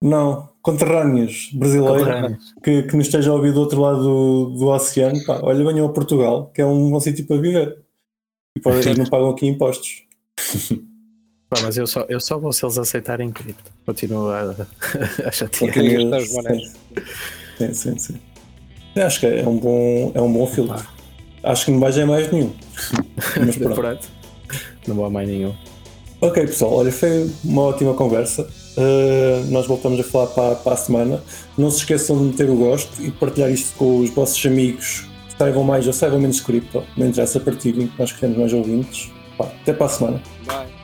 Não, conterrâneos brasileiros que, que nos esteja a ouvir do outro lado do, do oceano. Pá, olha, venham a Portugal, que é um bom sítio para viver. E, podem- e não pagam aqui impostos. Pá, mas eu só, eu só vou se eles aceitarem cripto. Continuo a, a chatear. Continua. Sim, sim, sim. Eu Acho que é um bom, é um bom filtro. Acho que não vai já mais nenhum. Mas pronto. Pronto. Não vou a mais nenhum. Ok, pessoal, olha, foi uma ótima conversa. Uh, nós voltamos a falar para, para a semana. Não se esqueçam de meter o gosto e partilhar isto com os vossos amigos que saibam mais ou saibam menos cripto. Não interessa partilhem, nós queremos mais ouvintes. Pá, até para a semana. Bye.